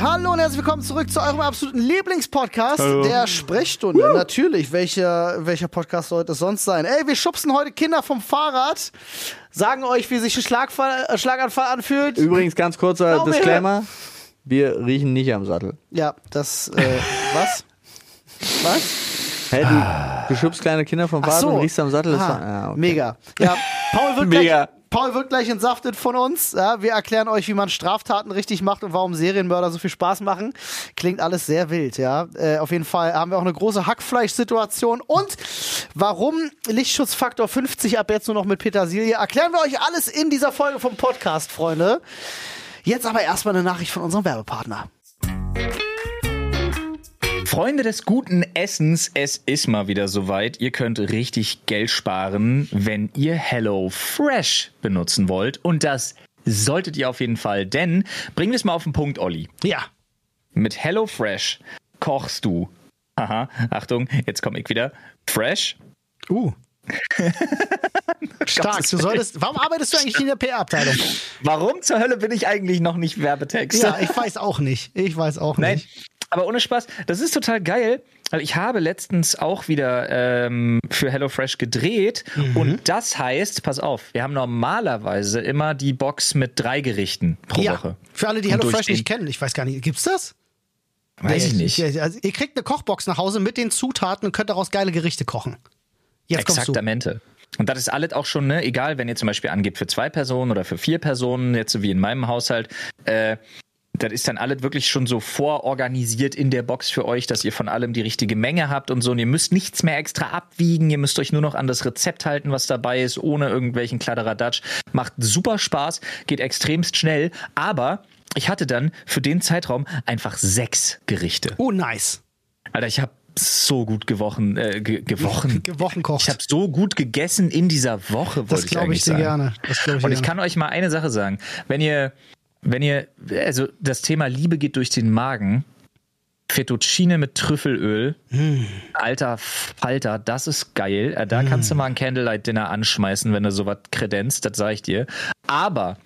hallo und herzlich willkommen zurück zu eurem absoluten Lieblingspodcast, der Sprechstunde. Natürlich, welcher, welcher Podcast sollte es sonst sein? Ey, wir schubsen heute Kinder vom Fahrrad, sagen euch, wie sich ein Schlagfall, äh, Schlaganfall anfühlt. Übrigens, ganz kurzer Glaube, Disclaimer. Wir riechen nicht am Sattel. Ja, das, äh, was? Was? Hey, du, du schubst kleine Kinder vom Fahrrad so. und riechst am Sattel. Das Ah, war, ja, okay. Mega. Ja, Paul wird, Mega. Gleich, Paul wird gleich entsaftet von uns. Ja, wir erklären euch, wie man Straftaten richtig macht und warum Serienmörder so viel Spaß machen. Klingt alles sehr wild, ja. Äh, auf jeden Fall haben wir auch eine große Hackfleisch-Situation. Und warum Lichtschutzfaktor 50 ab jetzt nur noch mit Petersilie, erklären wir euch alles in dieser Folge vom Podcast, Freunde. Jetzt aber erstmal eine Nachricht von unserem Werbepartner. Freunde des guten Essens, es ist mal wieder soweit. Ihr könnt richtig Geld sparen, wenn ihr Hello Fresh benutzen wollt. Und das solltet ihr auf jeden Fall, denn bringen wir es mal auf den Punkt, Olli. Ja. Mit Hello Fresh kochst du. Aha, Achtung, jetzt komme ich wieder. Fresh. Uh. Stark. Du solltest, warum arbeitest du eigentlich in der PR-Abteilung? Warum zur Hölle bin ich eigentlich noch nicht Werbetext? Ja, ich weiß auch nicht. Ich weiß auch Nein, nicht. Aber ohne Spaß, das ist total geil. Also ich habe letztens auch wieder ähm, für HelloFresh gedreht Mhm. und das heißt, pass auf, wir haben normalerweise immer die Box mit drei Gerichten pro ja. Woche. Für alle, die HelloFresh nicht kennen, ich weiß gar nicht, gibt's das? Weiß ich nicht. Ja, Also, ihr kriegt eine Kochbox nach Hause mit den Zutaten und könnt daraus geile Gerichte kochen. Jetzt kommst du. Exaktamente. Und das ist alles auch schon, ne, egal, wenn ihr zum Beispiel angebt für zwei Personen oder für vier Personen, jetzt so wie in meinem Haushalt, äh, das ist dann alles wirklich schon so vororganisiert in der Box für euch, dass ihr von allem die richtige Menge habt und so. Und ihr müsst nichts mehr extra abwiegen. Ihr müsst euch nur noch an das Rezept halten, was dabei ist, ohne irgendwelchen Kladderadatsch. Macht super Spaß, geht extremst schnell. Aber ich hatte dann für den Zeitraum einfach sechs Gerichte. Oh, nice. Alter, ich habe so gut gewochen, äh, ge gewochen. Wochenkocht. Ich habe so gut gegessen in dieser Woche, wollte das ich glaube eigentlich ich dir sagen. gerne. Das glaube ich Und ich gerne. kann euch mal eine Sache sagen. Wenn ihr, wenn ihr, also das Thema Liebe geht durch den Magen, Fettuccine mit Trüffelöl, Hm. alter Falter, das ist geil. Äh, Da kannst du mal ein Candlelight-Dinner anschmeißen, wenn du sowas kredenzt, das sage ich dir. Aber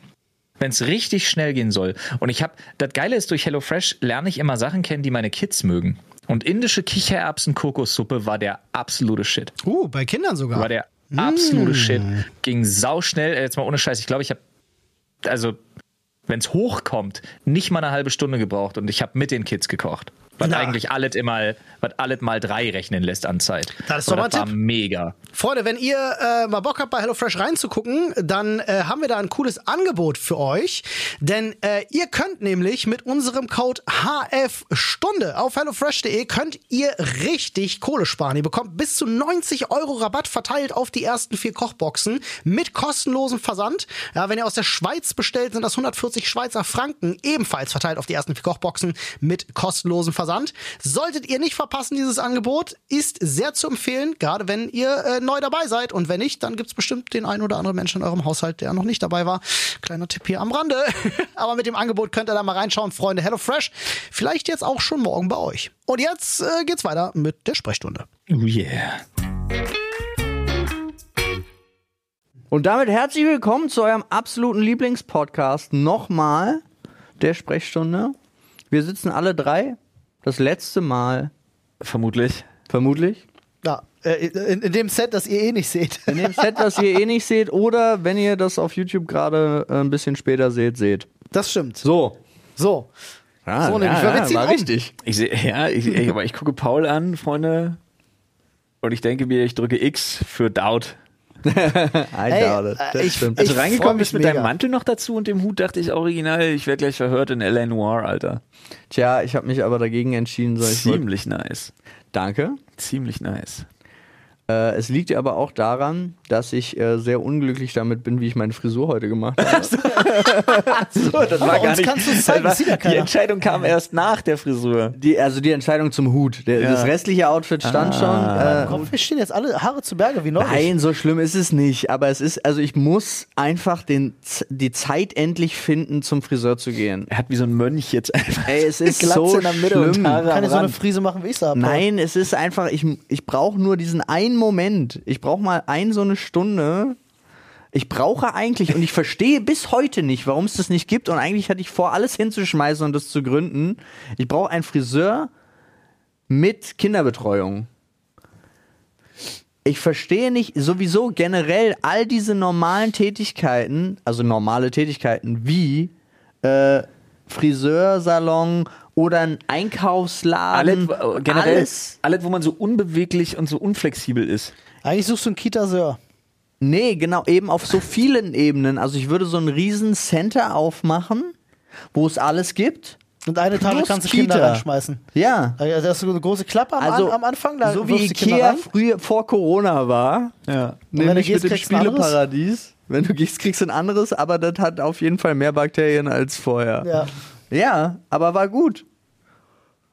wenn es richtig schnell gehen soll. Und ich habe, das Geile ist, durch HelloFresh lerne ich immer Sachen kennen, die meine Kids mögen. Und indische Kichererbsen-Kokossuppe war der absolute Shit. Uh, bei Kindern sogar. War der absolute Shit. Ging sauschnell. Jetzt mal ohne Scheiß. Ich glaube, ich habe, also, wenn es hochkommt, nicht mal eine halbe Stunde gebraucht und ich habe mit den Kids gekocht. Was Na. eigentlich alles immer, was alles mal drei rechnen lässt an Zeit. Das ist doch mal ein war Tipp. mega. Freunde, wenn ihr äh, mal Bock habt, bei HelloFresh reinzugucken, dann äh, haben wir da ein cooles Angebot für euch. Denn äh, ihr könnt nämlich mit unserem Code HFStunde auf HelloFresh.de könnt ihr richtig Kohle sparen. Ihr bekommt bis zu 90 Euro Rabatt verteilt auf die ersten vier Kochboxen mit kostenlosem Versand. Ja, wenn ihr aus der Schweiz bestellt, sind das 140 Schweizer Franken ebenfalls verteilt auf die ersten vier Kochboxen mit kostenlosem Versand. Solltet ihr nicht verpassen, dieses Angebot ist sehr zu empfehlen, gerade wenn ihr äh, neu dabei seid. Und wenn nicht, dann gibt's bestimmt den einen oder anderen Menschen in eurem Haushalt, der noch nicht dabei war. Kleiner Tipp hier am Rande. Aber mit dem Angebot könnt ihr da mal reinschauen, Freunde. HelloFresh, vielleicht jetzt auch schon morgen bei euch. Und jetzt äh, geht's weiter mit der Sprechstunde. Oh yeah. Und damit herzlich willkommen zu eurem absoluten Lieblingspodcast. Nochmal der Sprechstunde. Wir sitzen alle drei. Das letzte Mal, Vermutlich. vermutlich. Ja, äh, in, in dem Set, das ihr eh nicht seht. In dem Set, das ihr eh nicht seht. Oder wenn ihr das auf YouTube gerade äh, ein bisschen später seht, seht. Das stimmt. So. So. Ja, So nämlich, wir ziehen war um. richtig. Ich sehe, ja, ich, ich, aber ich gucke Paul an, Freunde, und ich denke mir, ich drücke X für Doubt. Ey, äh, ich- ich- Also reingekommen bist mit mega. deinem Mantel noch dazu und dem Hut, dachte ich original, ich werde gleich verhört in L.A. Noir, Alter. Tja, ich habe mich aber dagegen entschieden. So, Ziemlich nice. Danke. Ziemlich nice. Äh, es liegt aber auch daran, dass ich äh, sehr unglücklich damit bin, wie ich meine Frisur heute gemacht habe. So, das Aber uns kannst du es zeigen, das sieht ja Die. Entscheidung kam erst nach der Frisur. Die, also die Entscheidung zum Hut. Der, Ja. Das restliche Outfit stand Ah. schon. Äh, Wir stehen jetzt alle Haare zu Berge wie neulich. Nein, so schlimm ist es nicht. Aber es ist, also ich muss einfach den, die Zeit endlich finden, zum Friseur zu gehen. Er hat wie so ein Mönch jetzt einfach. Ey, es ist so in der Mitte und schlimm. Haare Kann ich so eine. Frise machen, wie ich habe? Nein, es ist einfach, ich, ich brauche nur diesen einen Moment. Ich brauche mal ein so eine Stunde, Ich brauche eigentlich, und ich verstehe bis heute nicht, warum es das nicht gibt. Und eigentlich hatte ich vor, alles hinzuschmeißen und das zu gründen. Ich brauche einen Friseur mit Kinderbetreuung. Ich verstehe nicht, sowieso generell all diese normalen Tätigkeiten, also normale Tätigkeiten wie äh, Friseursalon oder ein Einkaufsladen. Alles, äh, generell, alles. alles, wo man so unbeweglich und so unflexibel ist. Eigentlich suchst du einen Kita-Sör. Nee, genau, eben auf so vielen Ebenen. Also ich würde so ein riesen Center aufmachen, wo es alles gibt. Und eine Plus kannst du Kita. Kinder reinschmeißen. Ja. Also hast du eine große Klappe am, Also, am Anfang, da so wie Ikea früher vor Corona war. Ja. wenn du Nämlich gehst, mit dem kriegst du ein anderes? Spieleparadies. Wenn du gehst, kriegst du ein anderes, aber das hat auf jeden Fall mehr Bakterien als vorher. Ja. Ja, aber war gut.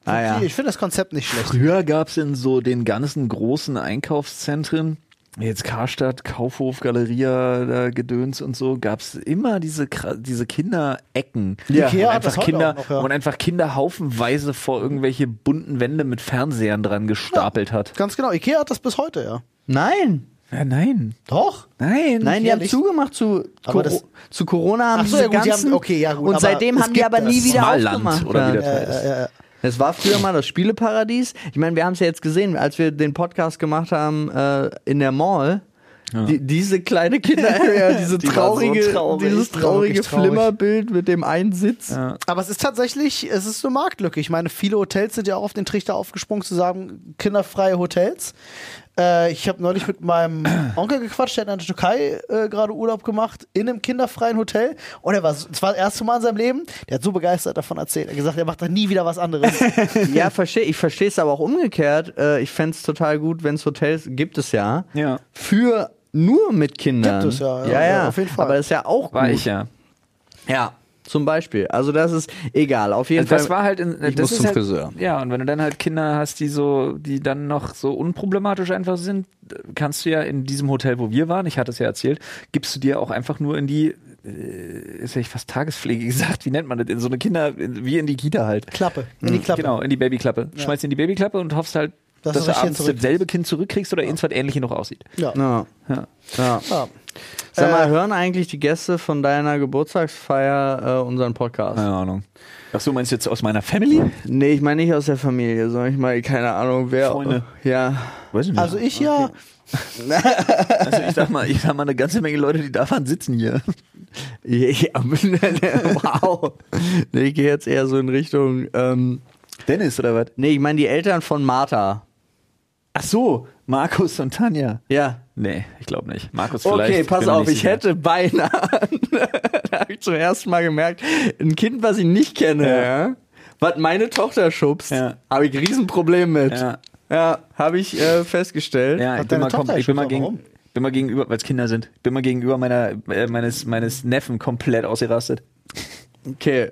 Ah, ja. Ich finde das Konzept nicht schlecht. Früher gab es in so den ganzen großen Einkaufszentren, jetzt Karstadt, Kaufhof, Galeria, da Gedöns und so, gab es immer diese, diese Kinderecken. Ja. Ikea das einfach Kinder, noch, ja. man einfach Kinder haufenweise vor irgendwelche bunten Wände mit Fernsehern dran gestapelt hat. Ganz genau. Ikea hat das bis heute, ja. Nein. Ja, nein. Doch. Nein. Nein, die haben Ehrlich? zugemacht zu, Aber Coro das- zu Corona. Haben Ach so, diese ja gut, die ganzen, haben- okay, ja gut, Und aber seitdem es haben die gibt aber nie das. wieder Malland aufgemacht. oder wie ja. das heißt. Äh, äh, Es war früher mal das Spieleparadies. Ich meine, wir haben es ja jetzt gesehen, als wir den Podcast gemacht haben äh, in der Mall. Die, diese kleine Kinder-Area, diese Die war so traurige, traurig. dieses traurige traurig. Flimmerbild mit dem einen Sitz. Aber es ist tatsächlich, es ist eine Marktlücke. Ich meine, viele Hotels sind ja auch auf den Trichter aufgesprungen zu sagen, kinderfreie Hotels. Äh, ich habe neulich mit meinem Onkel gequatscht, der hat in der Türkei äh, gerade Urlaub gemacht, in einem kinderfreien Hotel. Und er war, es war das erste Mal in seinem Leben, der hat so begeistert davon erzählt. Er hat gesagt, er macht da nie wieder was anderes. Ja, verstehe. Ich verstehe es aber auch umgekehrt. Äh, ich fände es total gut, wenn es Hotels gibt es ja. Ja. Für nur mit Kindern. Gibt es ja, ja, ja, ja, auf jeden Fall. Aber das ist ja auch War gut. ich ja. Ja. Zum Beispiel. Also das ist egal. Auf jeden Also das Fall. war halt in, ich das muss ist zum halt, Friseur. Ja, und wenn du dann halt Kinder hast, die so, die dann noch so unproblematisch einfach sind, kannst du ja in diesem Hotel, wo wir waren, ich hatte es ja erzählt, gibst du dir auch einfach nur in die, äh, ist ja fast Tagespflege gesagt, wie nennt man das, in so eine Kinder, in, wie in die Kita halt. Klappe, in die Klappe. Genau, in die Babyklappe. Schmeißt in die Babyklappe und hoffst halt, Dass dass, du das abends zurückkriegst. dasselbe Kind zurückkriegst oder irgendwas ähnliches noch aussieht. Ja. Ja. Ja. ja. Ja. Sag mal, Äh, hören eigentlich die Gäste von deiner Geburtstagsfeier äh, unseren Podcast? Keine Ahnung. Ach so, meinst du jetzt aus meiner Family? Nee, ich meine nicht aus der Familie, sondern ich meine, keine Ahnung, wer. Freunde. Ja. Weiß ich nicht. Also ich ja, also ich sag mal, ich sag mal, eine ganze Menge Leute, die da waren, sitzen hier. ja wow. Nee, ich gehe jetzt eher so in Richtung. Ähm, Dennis oder was? nee, ich meine die Eltern von Martha. Ach so, Markus und Tanja. Ja. Nee, ich glaube nicht. Markus vielleicht. Okay, pass auf, ich sicher. hätte beinahe, da habe ich zum ersten Mal gemerkt, ein Kind, was ich nicht kenne, Ja. ja. was meine Tochter schubst, Ja. habe ich ein Riesenproblem mit. Ja. Ja, habe ich äh, festgestellt. Ja, ich bin deine mal, ich bin mal gegen, warum? bin mal gegenüber, weil es Kinder sind, bin mal gegenüber meiner, äh, meines, meines Neffen komplett ausgerastet. Okay.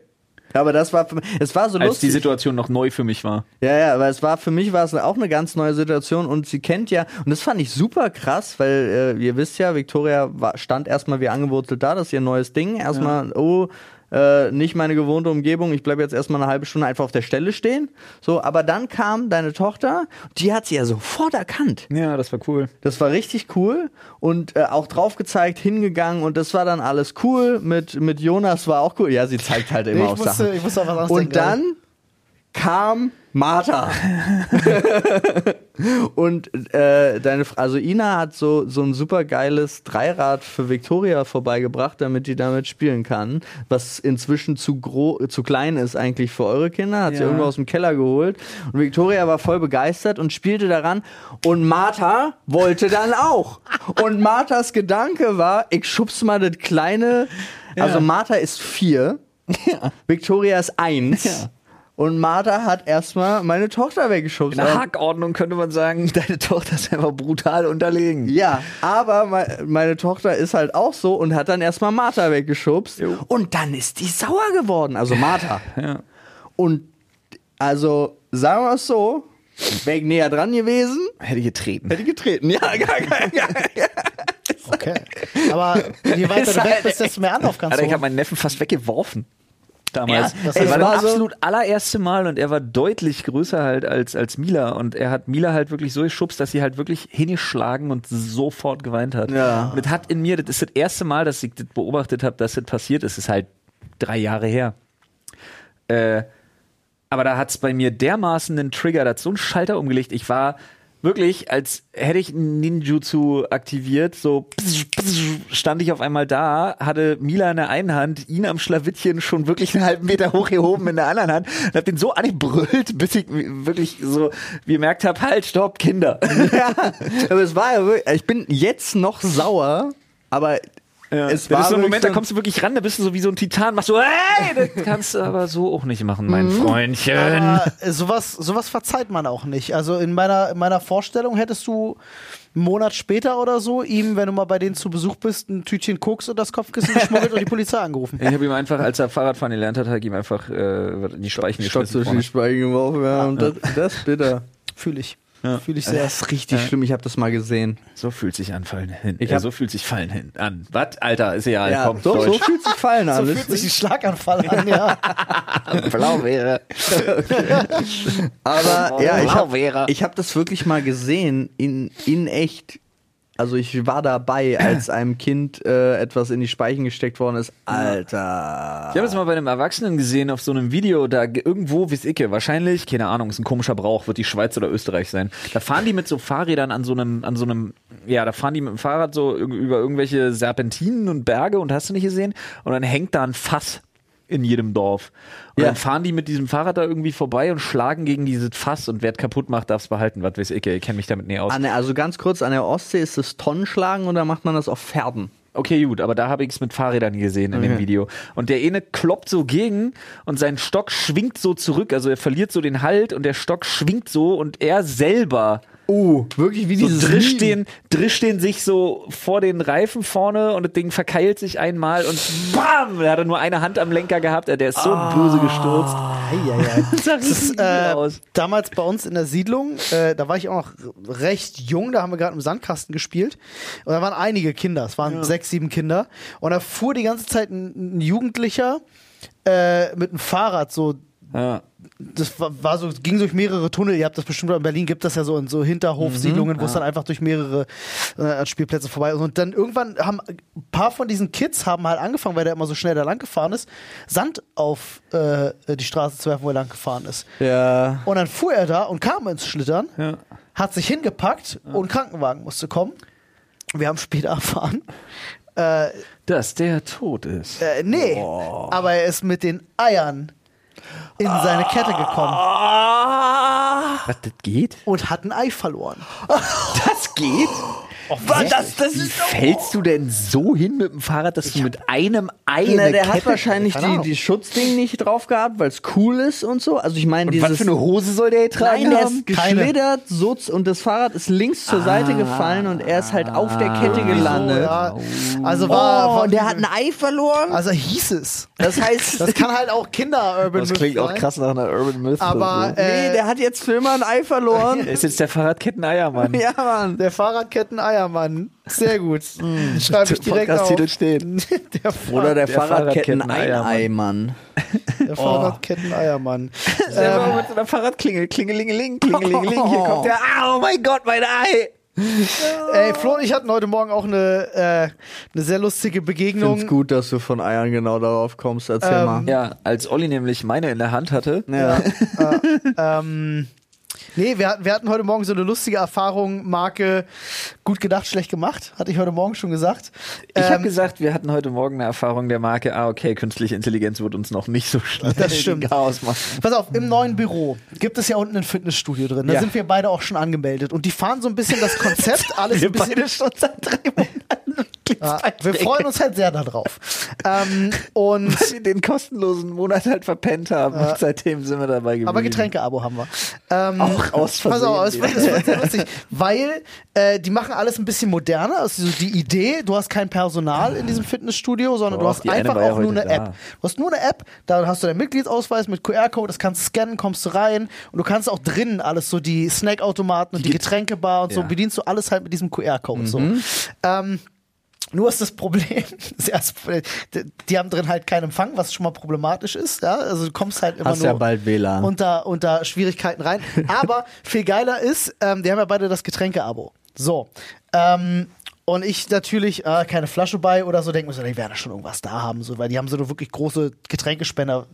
Aber das war, für, es war so Als die lustig. Situation noch neu für mich war. Ja, ja, aber es war für mich war es auch eine ganz neue Situation und sie kennt ja und das fand ich super krass, weil äh, ihr wisst ja, Victoria war, stand erstmal wie angewurzelt da, das ist ihr neues Ding. Erstmal, oh, äh, nicht meine gewohnte Umgebung, ich bleibe jetzt erstmal eine halbe Stunde einfach auf der Stelle stehen. So, aber dann kam deine Tochter, die hat sie ja sofort erkannt. Ja, das war cool. Das war richtig cool und äh, auch drauf gezeigt, hingegangen und das war dann alles cool. Mit, mit Jonas war auch cool. Ja, sie zeigt halt immer ich auf musste, Sachen. ich musste auf was Und dann kam Martha. und äh, deine, also Ina hat so, so ein super geiles Dreirad für Victoria vorbeigebracht, damit die damit spielen kann, was inzwischen zu, gro zu klein ist eigentlich für eure Kinder, hat sie Ja. irgendwo aus dem Keller geholt und Victoria war voll begeistert und spielte daran und Martha wollte dann auch. Und Marthas Gedanke war, ich schubs mal das kleine, also Martha ist vier, Victoria ist eins. Ja. Und Martha hat erstmal meine Tochter weggeschubst. In der Hackordnung könnte man sagen, deine Tochter ist einfach brutal unterlegen. Ja, aber me meine Tochter ist halt auch so und hat dann erstmal Martha weggeschubst. Jo. Und dann ist die sauer geworden. Also Martha. Ja. Und also, sagen wir es so, wäre ich näher dran gewesen, Hätte ich getreten. hätte ich getreten. Ja, ja, ja, ja. Okay. Aber je weiter Ist du weg halt bist, desto mehr Anlauf kannst Alter, du ich habe meinen Neffen fast weggeworfen. Damals. das das war war das so- absolut allererste Mal und er war deutlich größer halt als, als Mila und er hat Mila halt wirklich so geschubst, dass sie halt wirklich hingeschlagen und sofort geweint hat. Ja. Und das hat in mir, das ist das erste Mal, dass ich das beobachtet habe, dass das passiert ist. Das ist halt drei Jahre her. Äh, aber da hat's bei mir dermaßen einen Trigger, da hat so einen Schalter umgelegt. Ich war wirklich, als hätte ich Ninjutsu aktiviert, so stand ich auf einmal da, hatte Mila in der einen Hand, ihn am Schlawittchen schon wirklich einen halben Meter hochgehoben in der anderen Hand und hab den so angebrüllt, bis ich wirklich so gemerkt habe, halt, stopp, Kinder. ja, aber es war ja wirklich, ich bin jetzt noch sauer, aber es war das ist so ein Moment, da kommst du wirklich ran, da bist du so wie so ein Titan, machst so, hey, das kannst du aber so auch nicht machen, mein Freundchen. Aber sowas, sowas verzeiht man auch nicht. Also in meiner, in meiner Vorstellung hättest du einen Monat später oder so ihm, wenn du mal bei denen zu Besuch bist, ein Tütchen Koks und das Kopfkissen geschmuggelt und die Polizei angerufen. Ich habe ihm einfach, als er Fahrradfahren gelernt hat, habe ich ihm einfach äh, die Speichen Stock geschmissen. zwischen die Speichen geworfen, ja, und das, das ist bitter. Fühle ich. Fühle ich sehr. Das ist richtig schlimm, ich habe das mal gesehen. So fühlt sich anfallen hin. Ich äh, hab- so fühlt sich fallen hin an. Was, Alter, ist egal. Ja, komm, so, so fühlt sich fallen an. So fühlt sich ein Schlaganfall an, ja. Blau wäre. aber ja, ich habe wäre. ich hab das wirklich mal gesehen, in, in echt. Also ich war dabei, als einem Kind äh, etwas in die Speichen gesteckt worden ist. Alter. Ich habe es mal bei einem Erwachsenen gesehen auf so einem Video, da ge- irgendwo, wie Icke, wahrscheinlich, keine Ahnung, ist ein komischer Brauch, wird die Schweiz oder Österreich sein. Da fahren die mit so Fahrrädern an so einem, an so einem, ja, da fahren die mit dem Fahrrad so über irgendwelche Serpentinen und Berge und hast du nicht gesehen? Und dann hängt da ein Fass in jedem Dorf. Und Ja. dann fahren die mit diesem Fahrrad da irgendwie vorbei und schlagen gegen dieses Fass und wer es kaputt macht, darf es behalten. Was weiß ich, ich kenne mich damit nie aus. Der, also ganz kurz, an der Ostsee ist das Tonnenschlagen oder macht man das auf Pferden? Okay, gut, aber da habe ich es mit Fahrrädern gesehen in dem Okay. Video. Und der eine kloppt so gegen und sein Stock schwingt so zurück. Also er verliert so den Halt und der Stock schwingt so und er selber Oh, wirklich wie so dieses drischt Meme. den, drischt den sich so vor den Reifen vorne und das Ding verkeilt sich einmal und bam! Er hatte nur eine Hand am Lenker gehabt. Der ist so böse gestürzt. Das sah Das ist, äh, aus. damals bei uns in der Siedlung, äh, da war ich auch noch recht jung, da haben wir gerade im Sandkasten gespielt. Und da waren einige Kinder, es waren sechs, sieben Kinder. Und da fuhr die ganze Zeit ein, ein Jugendlicher äh, mit einem Fahrrad so. Ja. Das war, war so, ging durch mehrere Tunnel. Ihr habt das bestimmt in Berlin gibt das ja so in so Hinterhofsiedlungen, wo es dann einfach durch mehrere äh, Spielplätze vorbei ist. Und dann irgendwann haben ein paar von diesen Kids haben halt angefangen, weil der immer so schnell da lang gefahren ist, Sand auf äh, die Straße zu werfen, wo er lang gefahren ist. Ja. Und dann fuhr er da und kam ins Schlittern, Ja. hat sich hingepackt und Krankenwagen musste kommen. Wir haben später erfahren, äh, Dass der tot ist. äh, nee, aber er ist mit den Eiern in seine Kette gekommen Was, das geht? und hat ein Ei verloren. Das geht? Was? Das, das Wie fällst du denn so hin mit dem Fahrrad, dass du mit einem Ei Na, eine der Kette hat wahrscheinlich die, die Schutzding nicht drauf gehabt, weil es cool ist und so. Also ich meine, dieses. was für eine Hose soll der getragen Nein, der haben? ist geschlittert so, und das Fahrrad ist links zur Seite gefallen und er ist halt auf der Kette gelandet. So, ja. Also war, Oh, war und der hat ein Ei verloren. also hieß es. Das heißt, Das kann halt auch Kinder-Urban Das Myth klingt auch sein. krass nach einer Urban Myth. Aber nee, äh, der hat jetzt für immer ein Ei verloren. Er ist jetzt der Fahrradketten-Eiermann. ja, Mann. der Fahrradketten-Eiermann. Sehr gut. Schreibe ich direkt auf. Podcast-Titel steht. der Fahr Oder der, Der Fahrradketten Fahrradketten-Eiermann. ein Ei, Mann. der Fahrradketten-Eiermann. Selber Ähm, mit so einer Fahrradklingel, klingelingeling, klingelingeling, hier kommt der, oh mein Gott, mein Ei! Ey, Flo und ich hatten heute Morgen auch eine, äh, eine sehr lustige Ich Begegnung. find's gut, dass du von Eiern genau darauf kommst. Erzähl Ähm, mal. Ja, als Olli nämlich meine in der Hand hatte, Ja. Ähm, nee, wir, wir hatten heute Morgen so eine lustige Erfahrung, Marke gut gedacht, schlecht gemacht, hatte ich heute Morgen schon gesagt. ich habe Ähm, gesagt, wir hatten heute Morgen eine Erfahrung der Marke, ah, okay, künstliche Intelligenz wird uns noch nicht so schnell Das stimmt. Chaos machen. Pass auf, im neuen Büro gibt es ja unten ein Fitnessstudio drin. Da Ja. sind wir beide auch schon angemeldet. Und die fahren so ein bisschen das Konzept, alles ein bisschen. schon seit drei Monaten. Ja, wir freuen uns halt sehr darauf. Ähm, und Weil wir den kostenlosen Monat halt verpennt haben. Und seitdem sind wir dabei geblieben. aber Getränke-Abo haben wir. Ähm, Auch aus Pass auf, Versehen. es wird sehr lustig, weil äh, die machen alles ein bisschen moderner. Also so die Idee, du hast kein Personal in diesem Fitnessstudio, sondern du Doch, hast die eine einfach ja auch nur eine da. App. Du hast nur eine App, da hast du deinen Mitgliedsausweis mit QR-Code, das kannst du scannen, kommst du rein und du kannst auch drinnen alles so die Snackautomaten und die, Die Get- Getränkebar und so Ja. bedienst du alles halt mit diesem QR-Code. So. Mhm. Ähm, Nur ist das Problem, das erste die haben drin halt keinen Empfang, was schon mal problematisch ist. Ja? Also du kommst halt immer Hast nur ja bald WLAN. unter, unter Schwierigkeiten rein. Aber viel geiler ist, ähm, die haben ja beide das Getränke-Abo. So. Ähm, und ich natürlich äh, keine Flasche bei oder so, denke mir so, die werden schon irgendwas da haben, so, weil die haben so eine wirklich große Getränkespender.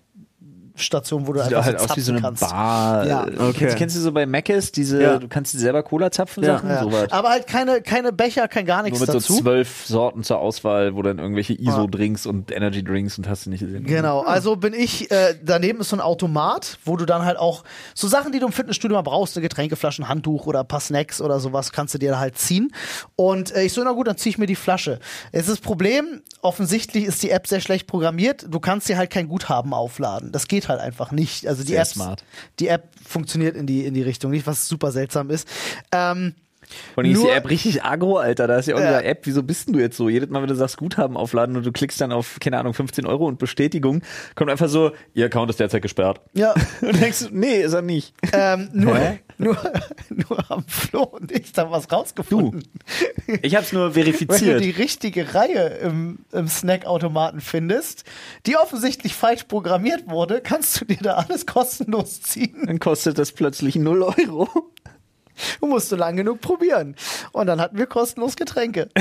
Station, wo du Sieht einfach halt so aus wie so zapfen eine kannst. Bar. Ja. Okay. Kennst, kennst du so bei Mc's diese, Ja. du kannst dir selber Cola zapfen, Ja. Sachen? Ja. Sowas. Aber halt keine, keine Becher, kein gar nichts Nur mit dazu. so zwölf Sorten zur Auswahl, wo dann irgendwelche ISO-Drinks und Energy-Drinks und hast du nicht gesehen. Genau, also bin ich, äh, daneben ist so ein Automat, wo du dann halt auch so Sachen, die du im Fitnessstudio mal brauchst, eine Getränkeflasche, ein Handtuch oder ein paar Snacks oder sowas, kannst du dir halt ziehen. Und äh, ich so, na gut, dann zieh ich mir die Flasche. Es ist das Problem, offensichtlich ist die App sehr schlecht programmiert. Du kannst dir halt kein Guthaben aufladen. Das geht halt einfach nicht. Also die Sehr App, smart. die App funktioniert in die, in die Richtung nicht, was super seltsam ist. Ähm, Und ist die App richtig agro, Alter. Da ist ja auch Ja. App, wieso bist denn du jetzt so? Jedes Mal, wenn du sagst Guthaben aufladen und du klickst dann auf, keine Ahnung, 15 Euro und Bestätigung, kommt einfach so, Ihr Account ist derzeit gesperrt. ja, Und denkst du, nee, ist er nicht. ähm, nur, Hä? nur, nur haben Flo und ich da was rausgefunden. Ich hab's nur wenn du verifiziert. die richtige Reihe im, im Snackautomaten findest, die offensichtlich falsch programmiert wurde, kannst du dir da alles kostenlos ziehen. Dann kostet das plötzlich 0 Euro. Du musst so lang genug probieren. Und dann hatten wir kostenlos Getränke.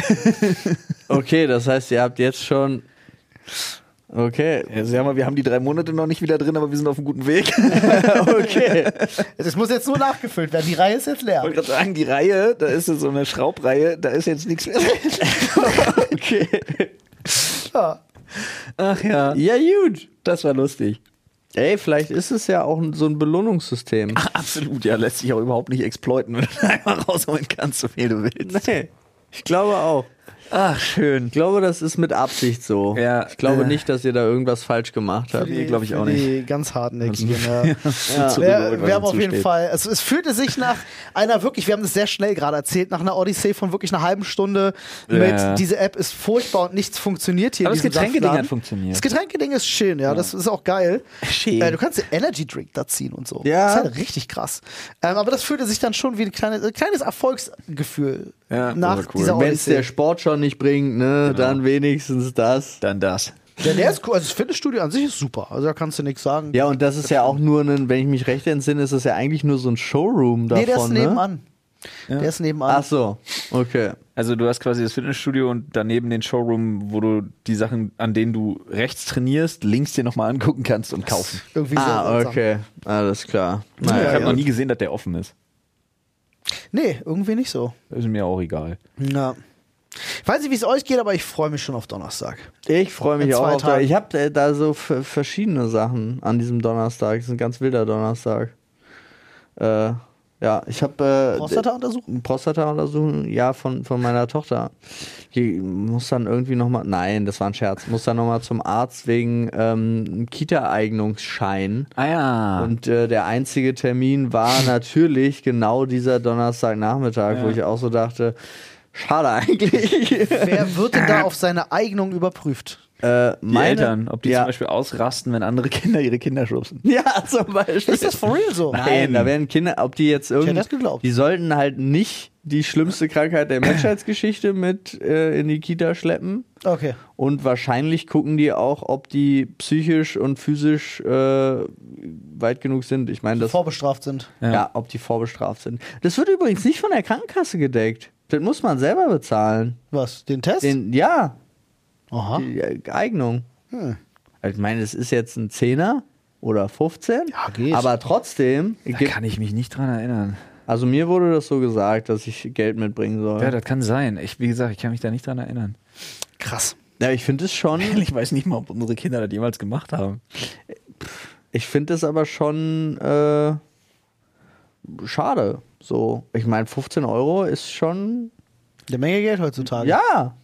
Okay, das heißt, ihr habt jetzt schon. Okay. Ja, sag mal, wir haben die drei Monate noch nicht wieder drin, aber wir sind auf einem guten Weg. okay. Das muss jetzt nur nachgefüllt werden. Die Reihe ist jetzt leer. Ich wollte gerade sagen, die Reihe, da ist so eine Schraubreihe, da ist jetzt nichts mehr drin. okay. Ja. Ach ja, Ja, gut. das war lustig. Ey, vielleicht ist es ja auch so ein Belohnungssystem. Absolut, ja, lässt sich auch überhaupt nicht exploiten, wenn du da einfach rausholen kannst, so viel du willst. Nee. Ich glaube auch. Ach, schön. Ich glaube, das ist mit Absicht so. Ja. Ich glaube Äh. nicht, dass ihr da irgendwas falsch gemacht habt. Nee, glaub ich auch Die ganz hartnäckigen, ja. Ja. Wir, wir haben auf jeden Fall, also es fühlte sich nach einer wirklich, wir haben das sehr schnell gerade erzählt, nach einer Odyssey von wirklich einer halben Stunde mit, Ja. diese App ist furchtbar und nichts funktioniert hier. Aber in das diesem Getränkeding hat funktioniert. Das Getränkeding ist schön, ja, das ist auch geil. Schön. Äh, du kannst dir Energy Drink da ziehen und so. Ja. Das ist halt richtig krass. Ähm, aber das fühlte sich dann schon wie ein kleines, ein kleines Erfolgsgefühl Ja, nach cool. dieser Wenn es der. Sport schon nicht bringt, ne, Genau. dann wenigstens das. Dann das. Ja, der ist cool. Also das Fitnessstudio an sich ist super. Also da kannst du nichts sagen. Ja, und das ist ja auch nur ein, wenn ich mich recht entsinne, ist das ja eigentlich nur so ein Showroom davon, nee, der ist ne? nebenan. Der ist nebenan. Ach so, okay. Also du hast quasi das Fitnessstudio und daneben den Showroom, wo du die Sachen, an denen du rechts trainierst, links dir nochmal angucken kannst und kaufen. Irgendwie so Ah, seltsam. okay. Alles klar. ich Naja, habe noch nie gesehen, dass der offen ist. Nee, irgendwie nicht so. Ist mir auch egal. Ja. Ich weiß nicht, wie es euch geht, aber ich freue mich schon auf Donnerstag. Ich freue mich In auch auf. Tagen. Ich habe äh, da so verschiedene Sachen an diesem Donnerstag. Es ist ein ganz wilder Donnerstag. Äh, ja, ich habe äh, Prostata-Untersuchung? Prostata-Untersuchung, ja, von, von meiner Tochter. Die muss dann irgendwie nochmal, nein, das war ein Scherz, muss dann nochmal zum Arzt wegen ähm, Kita-Eignungsschein. Ah ja. Und äh, der einzige Termin war natürlich genau dieser Donnerstagnachmittag, wo ich auch so dachte, schade eigentlich. Wer wird denn da auf seine Eignung überprüft? Äh, die meine, Eltern, ob die ja, zum Beispiel ausrasten, wenn andere Kinder ihre Kinder schubsen. Ja, zum Beispiel. Ist das for real so? Nein, da werden Kinder, ob die jetzt irgendwie. das geglaubt. Die sollten halt nicht die schlimmste Krankheit der Menschheitsgeschichte mit äh, in die Kita schleppen. Okay. Und wahrscheinlich gucken die auch, ob die psychisch und physisch äh, weit genug sind. Ich meine, das. Vorbestraft sind. Ja. ob die vorbestraft sind. Das wird übrigens nicht von der Krankenkasse gedeckt. Das muss man selber bezahlen. Was? Den Test? Den, ja, Aha. die äh, Eignung. Hm. Ich meine, es ist jetzt ein Zehner oder 15. Ja, geht. Aber trotzdem, Da kann ich mich nicht dran erinnern. also mir wurde das so gesagt, dass ich Geld mitbringen soll. Ja, das kann sein. Ich, wie gesagt, ich kann mich da nicht dran erinnern. Krass. Ja, ich finde es schon, Ich weiß nicht mal, ob unsere Kinder das jemals gemacht haben. ich finde es aber schon äh, schade. So, ich meine, 15 Euro ist schon, Eine Menge Geld heutzutage. ja.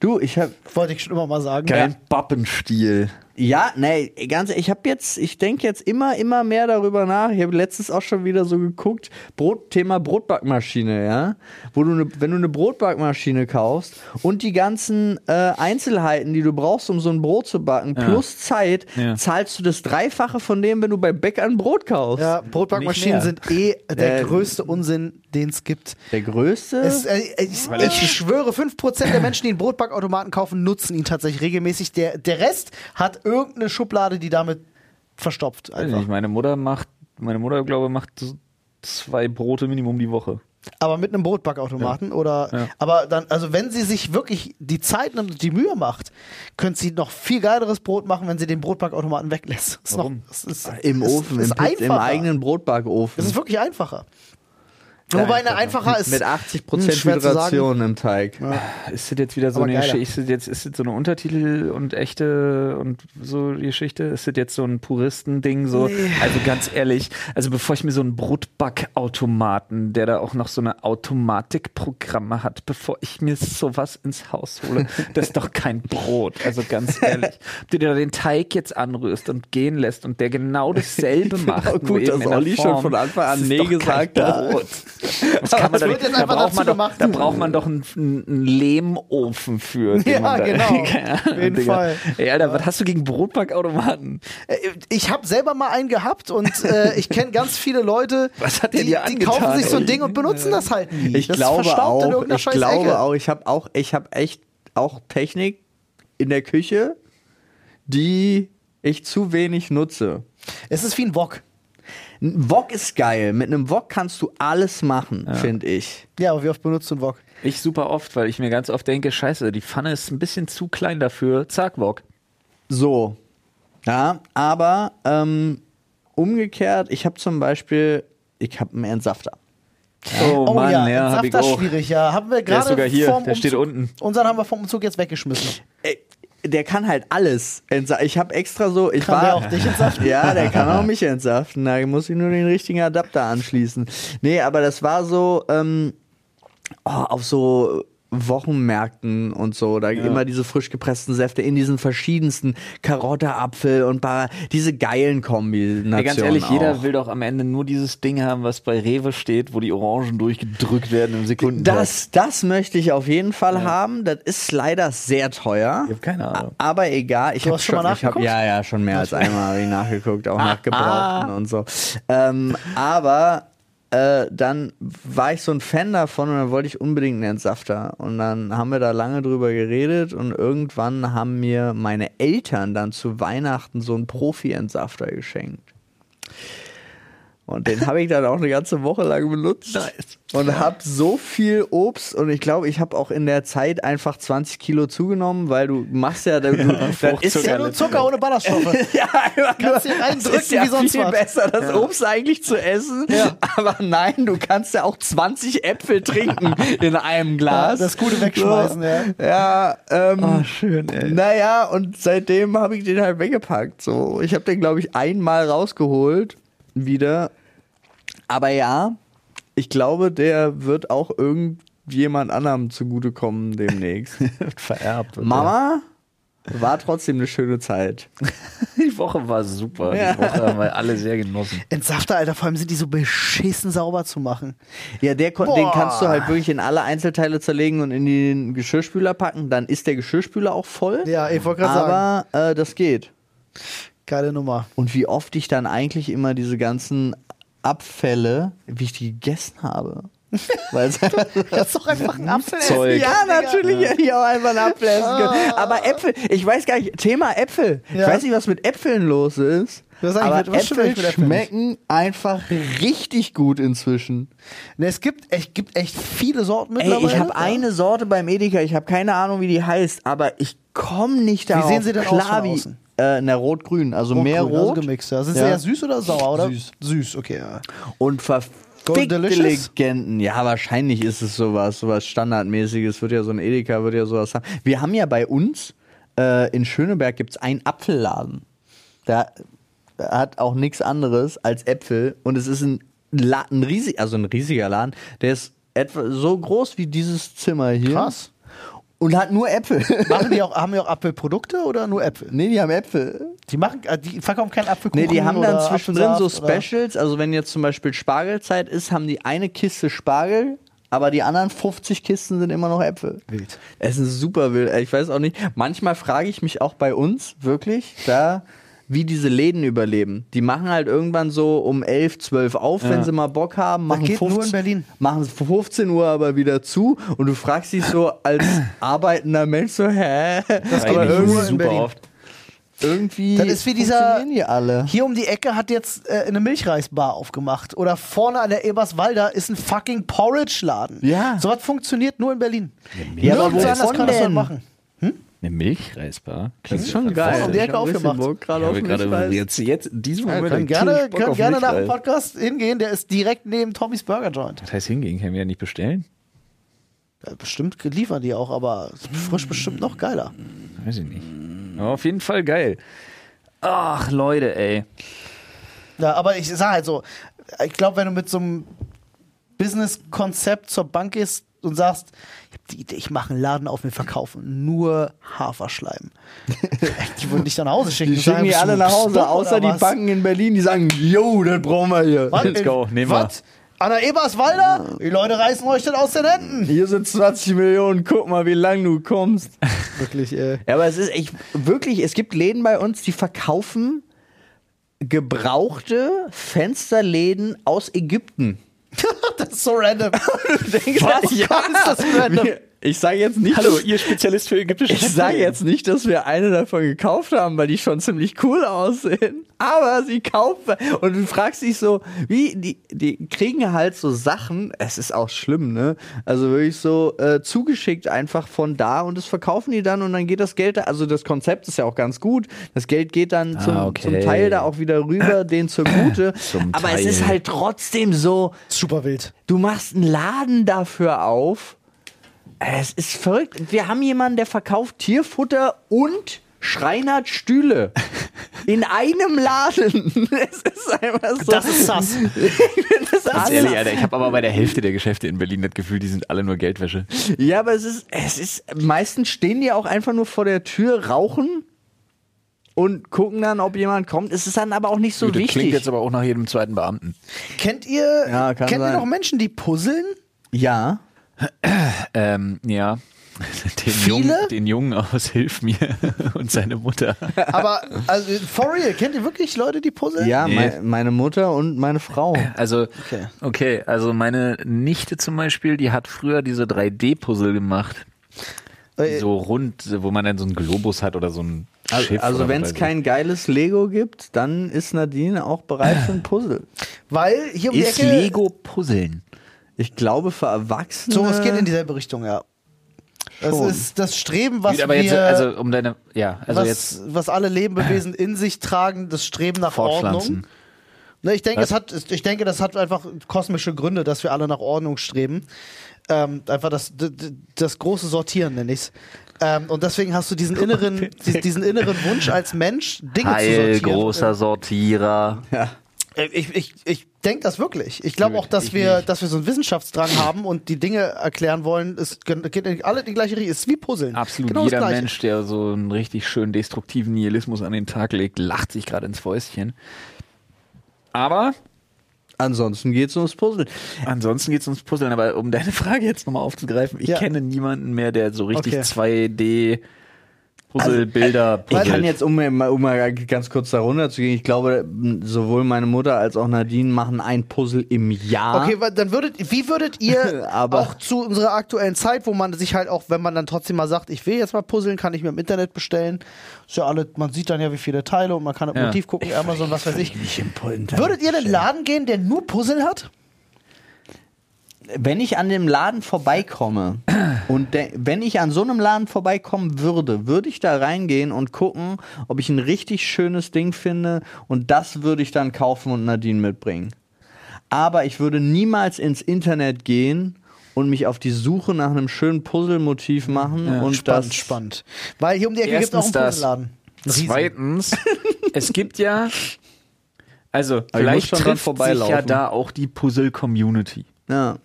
Du, ich habe, Wollte ich schon immer mal sagen. Kein Pappenstiel. Ja, nee, ganz, ich habe jetzt, ich denke jetzt immer, immer mehr darüber nach. Ich habe letztens auch schon wieder so geguckt, Brot, Thema Brotbackmaschine, ja, wo du, ne, wenn du eine Brotbackmaschine kaufst und die ganzen äh, Einzelheiten, die du brauchst, um so ein Brot zu backen, plus Zeit, Ja. zahlst du das Dreifache von dem, wenn du bei Bäcker ein Brot kaufst. Ja, Brotbackmaschinen sind eh der Äh, größte Unsinn, den es gibt. Der größte. Es, äh, ich, ich schwöre, 5% der Menschen, die einen Brotbackautomaten kaufen, nutzen ihn tatsächlich regelmäßig. Der, der Rest hat irgendeine Schublade, die damit verstopft. Einfach. meine Mutter macht, meine Mutter, glaube ich, macht so zwei Brote Minimum die Woche. Aber mit einem Brotbackautomaten oder. Ja. Aber dann, also wenn sie sich wirklich die Zeit nimmt und die Mühe macht, könnte sie noch viel geileres Brot machen, wenn sie den Brotbackautomaten weglässt. Ist Warum? Noch, es ist, Im Ofen, es im, ist Pizza- im eigenen Brotbackofen. Es ist wirklich einfacher. Wobei eine einfacher ist. mit 80% Hm, schwer zu sagen. Hydration im Teig. Ist das jetzt wieder so Aber eine. Geschichte, ist das jetzt ist das so eine Untertitel und echte und so Geschichte? Ist das jetzt so ein Puristending so? Also ganz ehrlich, also bevor ich mir so einen Brotbackautomaten, der da auch noch so eine Automatikprogramme hat, bevor ich mir sowas ins Haus hole, das ist doch kein Brot. Also ganz ehrlich, ob du dir da den Teig jetzt anrührst und gehen lässt und der genau dasselbe macht. nur gut, eben dass Olli schon Form, von Anfang an Nee gesagt hat. Brot. Das kann man Das da, wird nicht, jetzt da, braucht man doch, gemacht. da braucht man doch einen, einen Lehmofen für. den Ja, da, genau. Auf jeden Digga. Fall. Ey, Alter, was hast du gegen Brotbackautomaten? Äh, Ich habe selber mal einen gehabt und äh, ich kenne ganz viele Leute, Was hat der die, dir die kaufen sich so ein? Ding und benutzen das halt nie. Ich das glaube auch, ich glaube auch, ich habe auch, ich habe echt auch Technik in der Küche, die ich zu wenig nutze. Es ist wie ein Wok. Ein Wok ist geil. Mit einem Wok kannst du alles machen, finde ich. Ja, aber wie oft benutzt du ein Wok? Ich super oft, weil ich mir ganz oft denke, scheiße, die Pfanne ist ein bisschen zu klein dafür. Zack, Wok. So. Ja, aber ähm, umgekehrt, ich habe zum Beispiel, ich habe einen Entsafter. Oh, Oh Mann, ja, ja, ich Entsafter auch. schwierig, ja. Haben wir Der ist gerade sogar hier, der steht Umzug- unten. Unseren haben wir vom Umzug jetzt weggeschmissen. Ey, Der kann halt alles. entsa- Ich habe extra so, ich Kann war der auch dich entsaften? Ja, der kann auch mich entsaften. Da muss ich nur den richtigen Adapter anschließen. Nee, aber das war so ähm, oh, auf so Wochenmärkten und so, da immer diese frisch gepressten Säfte in diesen verschiedensten Karotte, Apfel und Bar diese geilen Kombinationen. Ey, ganz ehrlich, jeder auch. will doch am Ende nur dieses Ding haben, was bei Rewe steht, wo die Orangen durchgedrückt werden im Sekunden. Das, das möchte ich auf jeden Fall haben. Das ist leider sehr teuer. Ich hab keine Ahnung. Aber egal, ich habe schon mal ich hab, nachgeguckt? ja, ja, schon mehr als einmal ich nachgeguckt, auch nach Gebrauchten und so. Ähm, aber äh, dann war ich so ein Fan davon und dann wollte ich unbedingt einen Entsafter. Und dann haben wir da lange drüber geredet und irgendwann haben mir meine Eltern dann zu Weihnachten so einen Profi-Entsafter geschenkt. Und den habe ich dann auch eine ganze Woche lang benutzt. Und habe so viel Obst und ich glaube, ich habe auch in der Zeit einfach 20 Kilo zugenommen, weil du machst ja, du, das ist Ja, ja, nur Zucker ohne Ballaststoffe. ja, Kannst nur- reindrücken ist ja wie sonst viel was. besser, das Obst eigentlich zu essen. Aber nein, du kannst ja auch 20 Äpfel trinken in einem Glas. Ja, das Gute wegschmeißen, so. ja. Ja, ähm, Oh, schön, ey. naja, und seitdem habe ich den halt weggepackt. So, ich habe den, glaube ich, einmal rausgeholt wieder. Aber ja, ich glaube, der wird auch irgendjemand anderem zugutekommen demnächst. vererbt. und Mama, war trotzdem eine schöne Zeit. Die Woche war super. Ja. Die Woche haben wir alle sehr genossen. Entsafter, Alter, vor allem sind die so beschissen sauber zu machen. Ja, der Boah. den kannst du halt wirklich in alle Einzelteile zerlegen und in den Geschirrspüler packen. Dann ist der Geschirrspüler auch voll. Ja, ich wollte gerade sagen. aber äh, das geht. Geile Nummer. Und wie oft ich dann eigentlich immer diese ganzen Abfälle, wie ich die gegessen habe. Weil es Das ist doch einfach ein Apfel. Ja, natürlich hätte ich auch einfach einen Apfel essen können. Aber Äpfel, ich weiß gar nicht, Thema Äpfel. Ich Ja. weiß nicht, was mit Äpfeln los ist. Was eigentlich aber Äpfel schmecken einfach richtig gut inzwischen. Ne, es gibt echt, gibt echt viele Sorten Ey, mittlerweile. ich habe eine Sorte beim Edeka, ich habe keine Ahnung, wie die heißt, aber ich komme nicht darauf. sehen sie denn aus klar, von wie, außen? Äh, na, rot-grün, also mehr Rotgrün, also rot gemixt. Ja. Sind sie Ja. eher süß oder sauer, oder? Süß. Süß, okay. Ja. und verfickte? Legenden. Ja, wahrscheinlich ist es sowas, sowas standardmäßiges. Wird ja so ein Edeka, wird ja sowas haben. Wir haben ja bei uns äh, in Schöneberg gibt's einen Apfelladen. Der hat auch nichts anderes als Äpfel und es ist ein, La ein riesig, also ein riesiger Laden. Der ist etwa so groß wie dieses Zimmer hier. Krass. Und hat nur Äpfel. Machen die auch, haben die auch Apfelprodukte oder nur Äpfel? nee, die haben Äpfel. Die machen, äh, die verkaufen keinen Apfelkuchen. Nee, die haben dann zwischendrin so oder- Specials. Also wenn jetzt zum Beispiel Spargelzeit ist, haben die eine Kiste Spargel, aber die anderen 50 Kisten sind immer noch Äpfel. Wild. Es ist super wild. Ich weiß auch nicht. Manchmal frage ich mich auch bei uns wirklich, da wie diese Läden überleben. Die machen halt irgendwann so um 11, 12 auf, wenn sie mal Bock haben. Machen geht nur 15, in Berlin. Machen 15 Uhr aber wieder zu und du fragst dich so als arbeitender Mensch so, hä? Das geht aber nur in Berlin. oft. irgendwie Das ist wie dieser- funktionieren die alle. Hier um die Ecke hat jetzt äh, eine Milchreisbar aufgemacht. Oder vorne an der Eberswalder ist ein fucking Porridge-Laden. Ja. So was funktioniert nur in Berlin. Ja, aber Nirgends anders kann das machen. Eine Milchreisbar? Das ist schon geil. die Ecke Ich hab ein bisschen aufgemacht. Bock gerade Ich auf gerade jetzt, jetzt, in diesem Ja, Moment. ich gerne, auf gerne nach dem. Podcast hingehen. Der ist direkt neben Tommys Burger Joint. Das heißt hingehen, können wir ja nicht bestellen? Ja, bestimmt liefern die auch, aber frisch bestimmt noch geiler. Weiß ich nicht. Aber auf jeden Fall geil. Ach, Leute, ey. Ja, aber ich sag halt so, ich glaube, wenn du mit so einem Business-Konzept zur Bank gehst und sagst, ich habe die Idee, ich mache einen Laden auf, wir verkaufen nur Haferschleim. die würden dich dann nach Hause schicken. Die schicken die alle nach Hause, außer die was? Banken in Berlin, die sagen, yo, das brauchen wir hier. Was? Let's go, nehmen wir. Was? An der Eberswalder? Die Leute reißen euch das aus den Händen. Hier sind 20 Millionen, guck mal, wie lang du kommst. Wirklich, ey. Ja, aber es ist echt, wirklich, es gibt Läden bei uns, die verkaufen gebrauchte Fensterläden aus Ägypten. Das ist so random. Du denkst, Was? ja, ist das random? wir- ich sage jetzt nicht, Hallo, dass- ihr Spezialist für ägyptische ich sage jetzt nicht, dass wir eine davon gekauft haben, weil die schon ziemlich cool aussehen. Aber sie kaufen und du fragst dich so, wie die die kriegen halt so Sachen. Es ist auch schlimm, ne? Also wirklich so äh, zugeschickt einfach von da und das verkaufen die dann und dann geht das Geld da. Also das Konzept ist ja auch ganz gut. Das Geld geht dann zum, okay. zum Teil da auch wieder rüber, den zugute. Zum Aber es ist Teil. halt trotzdem so. Super wild. Du machst einen Laden dafür auf. Es ist verrückt. Wir haben jemanden, der verkauft Tierfutter und schreinert Stühle. In einem Laden. Es ist einfach so. Das ist sass. das Ganz ehrlich, Alter, ich habe aber bei der Hälfte der Geschäfte in Berlin das Gefühl, die sind alle nur Geldwäsche. Ja, aber es ist, es ist, meistens stehen die auch einfach nur vor der Tür, rauchen und gucken dann, ob jemand kommt. Es ist dann aber auch nicht so das wichtig. klingt jetzt aber auch nach jedem zweiten Beamten. Kennt ihr, Ja, kann kennt ihr sein. noch Menschen, die puzzeln? ja. Ähm, ja. Den Viele? Jungen, den Jungen aus Hilf mir und seine Mutter. Aber, also, for real, kennt ihr wirklich Leute, die puzzeln? Ja, Nee. mei- meine Mutter und meine Frau. Also, Okay. okay. also meine Nichte zum Beispiel, die hat früher diese 3D-Puzzle gemacht. Äh, So rund, wo man dann so einen Globus hat oder so ein Also, Schiff. also oder wenn es kein geiles Lego gibt, dann ist Nadine auch bereit für ein Puzzle. Weil hier um ich. die Ist Ecke. Lego Puzzeln. Ich glaube für Erwachsene. So, es geht in dieselbe Richtung, ja. Das Schon. ist das Streben, was aber wir, jetzt, also um deine, ja, also was, jetzt was alle Lebewesen in sich tragen, das Streben nach Ordnung. fortpflanzen. Ne, ich, denke, es hat, ich denke, das hat einfach kosmische Gründe, dass wir alle nach Ordnung streben. Ähm, einfach das, das große Sortieren, nenne ich ähm, Und deswegen hast du diesen inneren, dies- diesen inneren Wunsch als Mensch, Dinge zu Heil, sortieren. großer Sortierer. Ja. Äh, Ich, ich, ich denke das wirklich. Ich glaube auch, dass ich wir, nicht. dass wir so einen Wissenschaftsdrang haben und die Dinge erklären wollen. Es geht in alle die gleiche Richtung. Es ist wie Puzzeln. Absolut Genau jeder. Mensch, der so einen richtig schön destruktiven Nihilismus an den Tag legt, lacht sich gerade ins Fäustchen. Aber Ansonsten geht es ums Puzzle. ansonsten geht es ums Puzzeln. Aber um deine Frage jetzt nochmal aufzugreifen, ich Ja. kenne niemanden mehr, der so richtig Okay. 2D Puzzlebilder Ich kann jetzt, um mal, um mal ganz kurz da runter zu gehen, ich glaube, sowohl meine Mutter als auch Nadine machen ein Puzzle im Jahr. Okay, dann würdet, wie würdet ihr Aber- auch zu unserer aktuellen Zeit, wo man sich halt auch, wenn man dann trotzdem mal sagt, ich will jetzt mal puzzeln, kann ich mir im Internet bestellen. Ist ja alle, man sieht dann ja, wie viele Teile und man kann das Ja. Motiv gucken, Amazon, was weiß ich. Nicht im Internet. Würdet ihr in den Laden gehen, der nur Puzzle hat? Wenn ich an dem Laden vorbeikomme und de- wenn ich an so einem Laden vorbeikommen würde, würde ich da reingehen und gucken, ob ich ein richtig schönes Ding finde und das würde ich dann kaufen und Nadine mitbringen. Aber ich würde niemals ins Internet gehen und mich auf die Suche nach einem schönen Puzzlemotiv machen und spannend, das spannend. Weil hier um die Ecke gibt es auch einen riesen. Zweitens, es gibt ja, also ich muss vielleicht trifft sich ja vorbeilaufen. da auch die Puzzle-Community. Ja.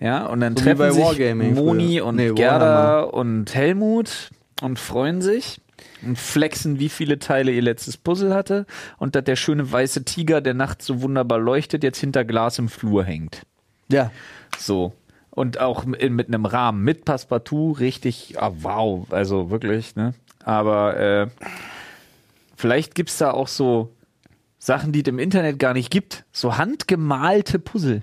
Ja, und dann So treffen sich Wargaming Moni früher. und Nee, Gerda und Helmut und freuen sich und flexen, wie viele Teile ihr letztes Puzzle hatte und dass der schöne weiße Tiger, der nachts so wunderbar leuchtet, jetzt hinter Glas im Flur hängt. Ja. So. Und auch mit, einem Rahmen, mit Passepartout, richtig, ah, wow, also wirklich, ne? Aber äh, vielleicht gibt's da auch so Sachen, die es im Internet gar nicht gibt. So handgemalte Puzzle.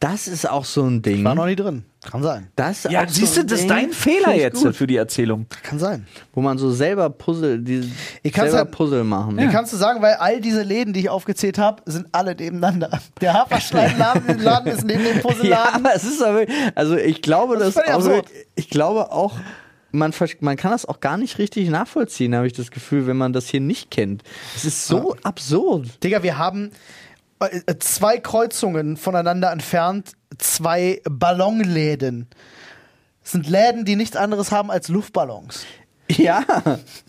Das ist auch so ein Ding. War noch nie drin. Kann sein. Das ist Ja, auch so siehst du, ein das ist dein Fehler ich jetzt gut. für die Erzählung. Kann sein. Wo man so selber Puzzle, die Ich selber halt- Puzzle machen. Wie kannst du sagen, weil all diese Läden, die ich aufgezählt habe, sind alle nebeneinander. Der Haferschneidenladen Laden ist neben dem Ja, Puzzle-Laden. aber es ist aber, also ich glaube, Das ist das, auch, absurd. ich glaube auch, man, man kann das auch gar nicht richtig nachvollziehen, habe ich das Gefühl, wenn man das hier nicht kennt. Es ist so absurd. Digga, wir haben zwei Kreuzungen voneinander entfernt, zwei Ballonläden. Das sind Läden, die nichts anderes haben als Luftballons. Ja,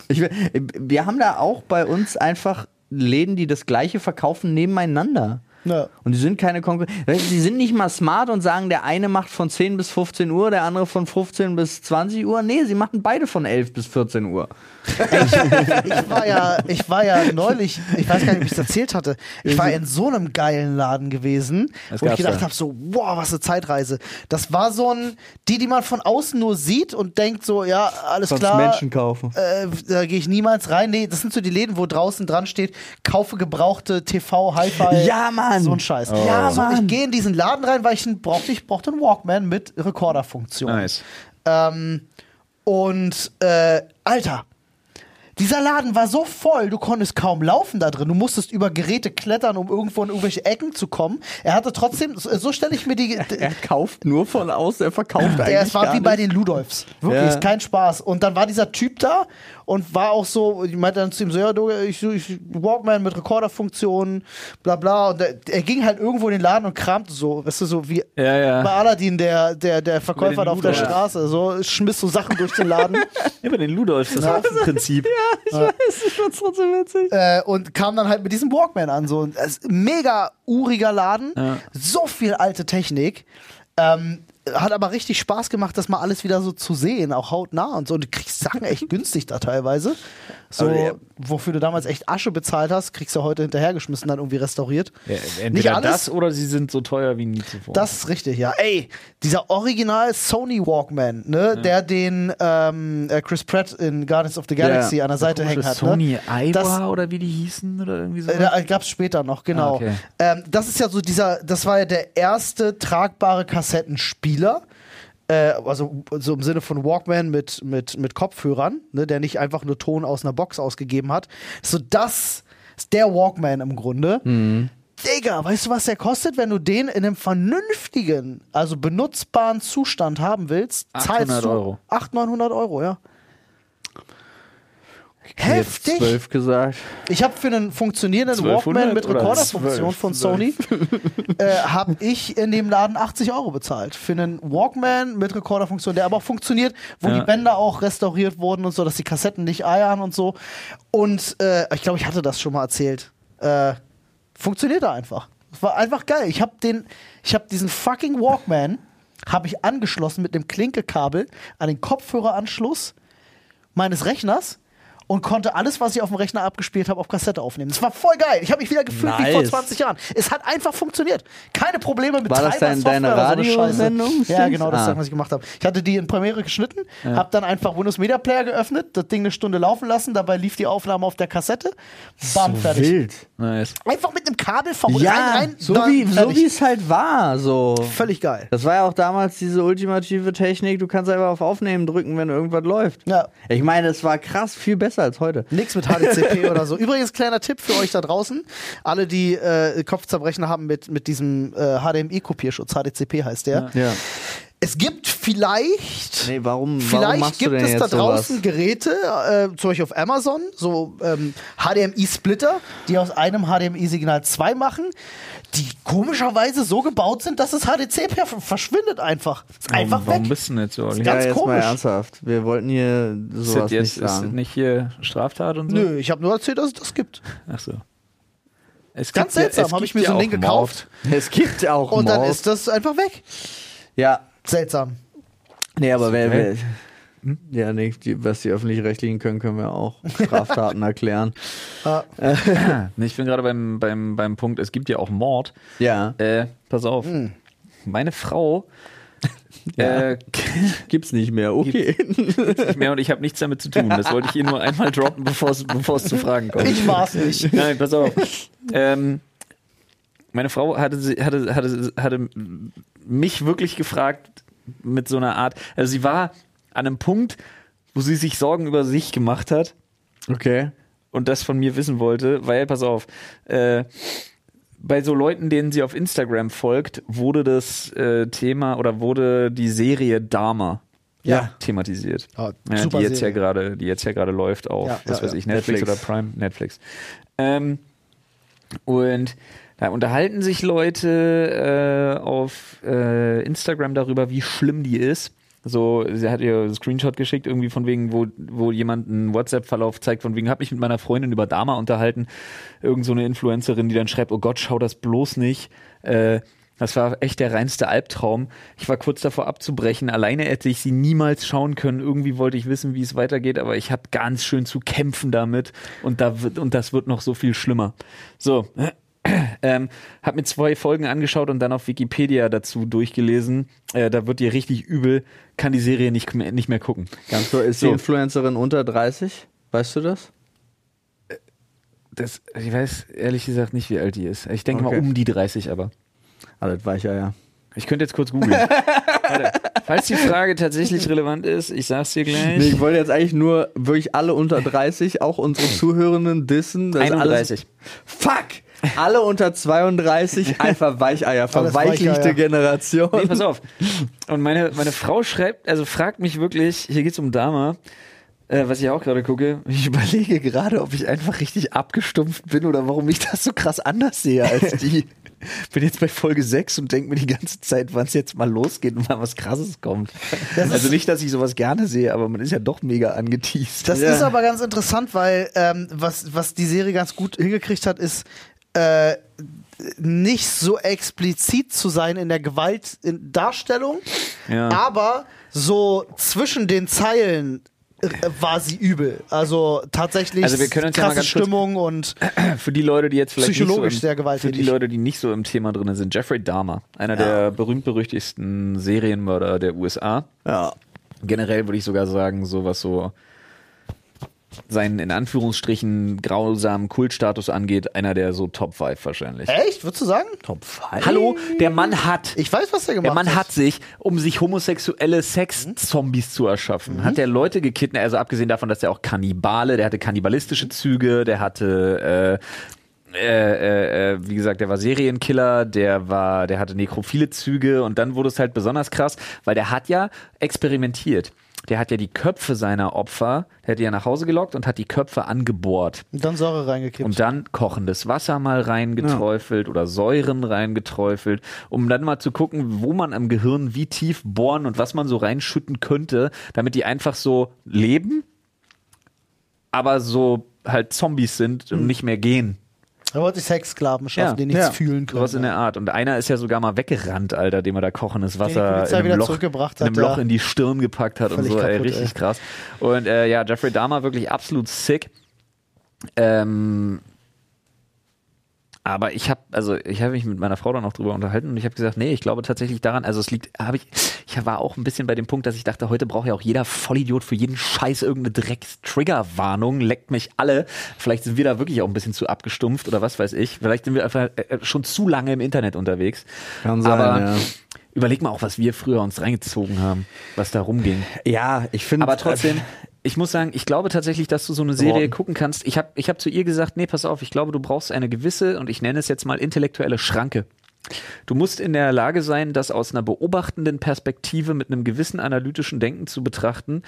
ich, wir haben da auch bei uns einfach Läden, die das gleiche verkaufen, nebeneinander. Ja. Und die sind keine Konkurrenz. Die sind nicht mal smart und sagen, der eine macht von 10 bis 15 Uhr, der andere von 15 bis 20 Uhr. Nee, sie machen beide von 11 bis 14 Uhr. Ich war ja, ich war ja neulich, ich weiß gar nicht, ob ich es erzählt hatte. Ich war in so einem geilen Laden gewesen, Was wo ich gedacht da? habe, so, wow, was eine Zeitreise. Das war so ein, die, die man von außen nur sieht und denkt so, ja, alles Sonst klar. Menschen kaufen. Äh, da gehe ich niemals rein. Nee, das sind so die Läden, wo draußen dran steht, kaufe gebrauchte TV, Hi-Fi. Ja, Mann. So ein Scheiß. Oh. Ja, so, ich gehe in diesen Laden rein, weil ich einen, brauchte, ich brauchte einen Walkman mit Rekorderfunktion. Nice. Ähm, und äh, Alter, dieser Laden war so voll, du konntest kaum laufen da drin. Du musstest über Geräte klettern, um irgendwo in irgendwelche Ecken zu kommen. Er hatte trotzdem, so, so stelle ich mir die. Er kauft nur von außen, er verkauft eigentlich es war wie bei nicht. den Ludolfs. Wirklich, Ja. ist kein Spaß. Und dann war dieser Typ da und war auch so, ich meinte dann zu ihm so, ja, du, ich, ich Walkman mit Rekorderfunktion, bla bla. Und der, er ging halt irgendwo in den Laden und kramte so, weißt du, so wie Ja, ja. bei Aladdin, der, der, der Verkäufer da auf der Ludolf. Straße, so schmiss so Sachen durch den Laden. Ja, bei den Ludolfs, das Haufenprinzip. Ich weiß, ich fand's trotzdem witzig. äh, und kam dann halt mit diesem Walkman an. So ein mega uriger Laden, Ja. so viel alte Technik. Ähm, hat aber richtig Spaß gemacht, das mal alles wieder so zu sehen, auch hautnah und so. Und du kriegst Sachen echt günstig da teilweise. So, ja. wofür du damals echt Asche bezahlt hast, kriegst du heute hinterhergeschmissen, dann irgendwie restauriert. Ja, Nicht entweder alles. das oder sie sind so teuer wie nie zuvor. Das ist richtig, ja. Ey, dieser Original Sony Walkman, ne, der den ähm, äh, Chris Pratt in Guardians of the Galaxy an der Seite hängen hat. Sony ne? Das- Iowa oder wie die hießen oder irgendwie so. Äh, Da gab es später noch, genau. Ah, okay. ähm, das ist ja so dieser, das war ja der erste tragbare Kassettenspieler. Äh, also so im Sinne von Walkman mit, mit, mit Kopfhörern, ne, der nicht einfach nur Ton aus einer Box ausgegeben hat. So, das ist der Walkman im Grunde. Mhm. Digga, weißt du, was der kostet, wenn du den in einem vernünftigen, also benutzbaren Zustand haben willst? 800 zahlst du Euro. 800, 900 Euro, ja. Heftig. zwölf gesagt. Ich habe für einen funktionierenden 1200 Walkman mit Rekorderfunktion 12? von Sony äh, habe ich in dem Laden 80 Euro bezahlt. Für einen Walkman mit Rekorderfunktion, der aber auch funktioniert, wo Ja. die Bänder auch restauriert wurden und so, dass die Kassetten nicht eiern und so. Und äh, ich glaube, ich hatte das schon mal erzählt. Äh, funktioniert da einfach. Es war einfach geil. Ich habe den, ich habe diesen fucking Walkman habe ich angeschlossen mit einem Klinkekabel an den Kopfhöreranschluss meines Rechners und konnte alles, was ich auf dem Rechner abgespielt habe, auf Kassette aufnehmen. Das war voll geil. Ich habe mich wieder gefühlt wie vor Nice. 20 Jahren. Es hat einfach funktioniert. Keine Probleme mit War das Treiber, dein- Software deine oder so. Radiosendung, Ja, genau, das ist Ah. das, was ich gemacht habe. Ich hatte die in Premiere geschnitten, habe dann einfach Windows Media Player geöffnet, das Ding eine Stunde laufen lassen, dabei lief die Aufnahme auf der Kassette. Bam, fertig. Wild. nice. Einfach mit einem Kabel vom Ja, rein, rein, so wie so wie es halt war, so. Völlig geil. Das war ja auch damals diese ultimative Technik, du kannst einfach auf Aufnehmen drücken, wenn irgendwas läuft. Ja. Ich meine, es war krass viel besser als heute. Nix mit HDCP oder so. Übrigens, kleiner Tipp für euch da draußen. Alle, die äh, Kopfzerbrechen haben mit, mit diesem äh, HDMI-Kopierschutz, HDCP heißt der. Ja. Es gibt vielleicht. Nee, warum, warum Vielleicht du gibt es da draußen sowas? Geräte, äh, zum Beispiel auf Amazon, so ähm, HDMI-Splitter, die aus einem HDMI-Signal 2 machen, die komischerweise so gebaut sind, dass das HDC verschwindet einfach. Ist einfach warum, warum weg. bist du denn jetzt so? Ja, ganz jetzt mal komisch. ernsthaft. Wir wollten hier Ist das sowas jetzt nicht ist das sagen. nicht hier Straftat und so? Nö, ich habe nur erzählt, dass es das gibt. Ach so. Es Ganz gibt ja- seltsam, es habe ich mir so ja ein Ding auch gekauft Es gibt auch und dann Mord. ist das einfach weg. Ja, Seltsam. nee, aber wer, wer geil. ja, nee, die, was die öffentlich-rechtlichen können, können wir auch Straftaten erklären. Nee, Ich bin gerade beim, beim, beim Punkt, es gibt ja auch Mord. Ja, Äh, pass auf. Meine Frau Ja. äh, gibt's nicht mehr. Okay. nicht mehr und ich habe nichts damit zu tun. Das wollte ich hier nur einmal droppen, bevor es zu Fragen kommt. Ich war's nicht. Nein, pass auf. ähm, meine Frau hatte, hatte, hatte, hatte mich wirklich gefragt mit so einer Art, also sie war an einem Punkt, wo sie sich Sorgen über sich gemacht hat Okay. und das von mir wissen wollte, weil, pass auf, äh, bei so Leuten, denen sie auf Instagram folgt, wurde das äh, Thema oder wurde die Serie Dharma Ja. thematisiert. Ah, Ja, die jetzt ja Serie. gerade, die jetzt ja gerade läuft auf, Ja, was ja, weiß ja. ich, Netflix, Netflix. oder Prime, Netflix. Ähm, und da unterhalten sich Leute äh, auf äh, Instagram darüber, wie schlimm die ist. So, sie hat ihr Screenshot geschickt, irgendwie von wegen, wo, wo jemand einen WhatsApp-Verlauf zeigt, von wegen, hab mich mit meiner Freundin über Dama unterhalten. Irgend so eine Influencerin, die dann schreibt, oh Gott, schau das bloß nicht. Äh, das war echt der reinste Albtraum. Ich war kurz davor abzubrechen. Alleine hätte ich sie niemals schauen können. Irgendwie wollte ich wissen, wie es weitergeht, aber ich habe ganz schön zu kämpfen damit und da wird und das wird noch so viel schlimmer. So, ähm, hab mir zwei Folgen angeschaut und dann auf Wikipedia dazu durchgelesen. Äh, da wird dir richtig übel, kann die Serie nicht mehr, nicht mehr gucken. Ganz so, ist die So. Influencerin unter 30? Weißt du das? Das, ich weiß ehrlich gesagt nicht, wie alt die ist. Ich denke Okay. mal um die 30 aber. Alles weicher, ja. Ich könnte jetzt kurz googeln. Falls die Frage tatsächlich relevant ist, ich sag's dir gleich. Nee, ich wollte jetzt eigentlich nur wirklich alle unter 30, auch unsere Zuhörenden dissen. Das ist 31. Alles, fuck! Alle unter 32, einfach Weicheier, verweichlichte. Generation. Nee, pass auf. Und meine, meine Frau schreibt, also fragt mich wirklich, hier geht's um Dama, äh, was ich auch gerade gucke. Ich überlege gerade, ob ich einfach richtig abgestumpft bin oder warum ich das so krass anders sehe als die. bin jetzt bei Folge 6 und denke mir die ganze Zeit, wann es jetzt mal losgeht und mal was krasses kommt. Also nicht, dass ich sowas gerne sehe, aber man ist ja doch mega angeteased. Das Ja. ist aber ganz interessant, weil ähm, was, was die Serie ganz gut hingekriegt hat, ist äh, nicht so explizit zu sein in der Gewaltdarstellung, Ja. aber so zwischen den Zeilen äh, war sie übel. Also tatsächlich Also wir können uns ja mal krasse ganz Stimmung und Für die Leute, die jetzt vielleicht Psychologisch so sehr im, gewalttätig. Für die Leute, die nicht so im Thema drin sind, Jeffrey Dahmer, einer der berühmt-berüchtigsten Serienmörder der USA. Ja. Generell würde ich sogar sagen, so was so seinen in Anführungsstrichen grausamen Kultstatus angeht, einer der so Top 5 wahrscheinlich. echt, würdest du sagen? Top 5. Hallo, der Mann hat Ich weiß, was der gemacht der Mann hat. hat sich, um sich homosexuelle Sex-Zombies zu erschaffen, hat er Leute gekidnappt, also abgesehen davon, dass er auch Kannibale, der hatte kannibalistische Züge, der hatte äh, äh, äh, äh, wie gesagt, der war Serienkiller, der war, der hatte nekrophile Züge und dann wurde es halt besonders krass, weil der hat ja experimentiert. Der hat ja die Köpfe seiner Opfer, der hat die ja nach Hause gelockt und hat die Köpfe angebohrt. Und dann Säure reingekippt. Und dann kochendes Wasser mal reingeträufelt oder Säuren reingeträufelt, um dann mal zu gucken, wo man am Gehirn wie tief bohren und was man so reinschütten könnte, damit die einfach so leben, aber so halt Zombies sind und nicht mehr gehen. Er wollte sich Sexsklaven schaffen, Ja. die nichts Ja. fühlen können. Sowas in der Art. Und einer ist ja sogar mal weggerannt, Alter, dem er da kochendes Wasser in einem wieder Loch, zurückgebracht in einem hat, Loch in die Stirn gepackt hat und so, ey, kaputt, richtig ey. krass. Und äh, ja, Jeffrey Dahmer wirklich absolut sick. Ähm, aber ich habe also ich habe mich mit meiner Frau dann auch drüber unterhalten und ich habe gesagt, nee, ich glaube tatsächlich daran, also es liegt, habe ich, ich war auch ein bisschen bei dem Punkt, dass ich dachte, heute braucht ja auch jeder Vollidiot für jeden Scheiß irgendeine Drecks-Trigger-Warnung, leckt mich alle. Vielleicht sind wir da wirklich auch ein bisschen zu abgestumpft oder was weiß ich. Vielleicht sind wir einfach äh, schon zu lange im Internet unterwegs. Kann sein, aber ja. überleg mal auch, was wir früher uns reingezogen haben, was da rumging. Ja, ich finde. Aber trotzdem, ich muss sagen, ich glaube tatsächlich, dass du so eine Serie Worden. gucken kannst. Ich habe ich hab zu ihr gesagt, nee, pass auf, ich glaube, du brauchst eine gewisse, und ich nenne es jetzt mal intellektuelle Schranke. Du musst in der Lage sein, das aus einer beobachtenden Perspektive mit einem gewissen analytischen Denken zu betrachten,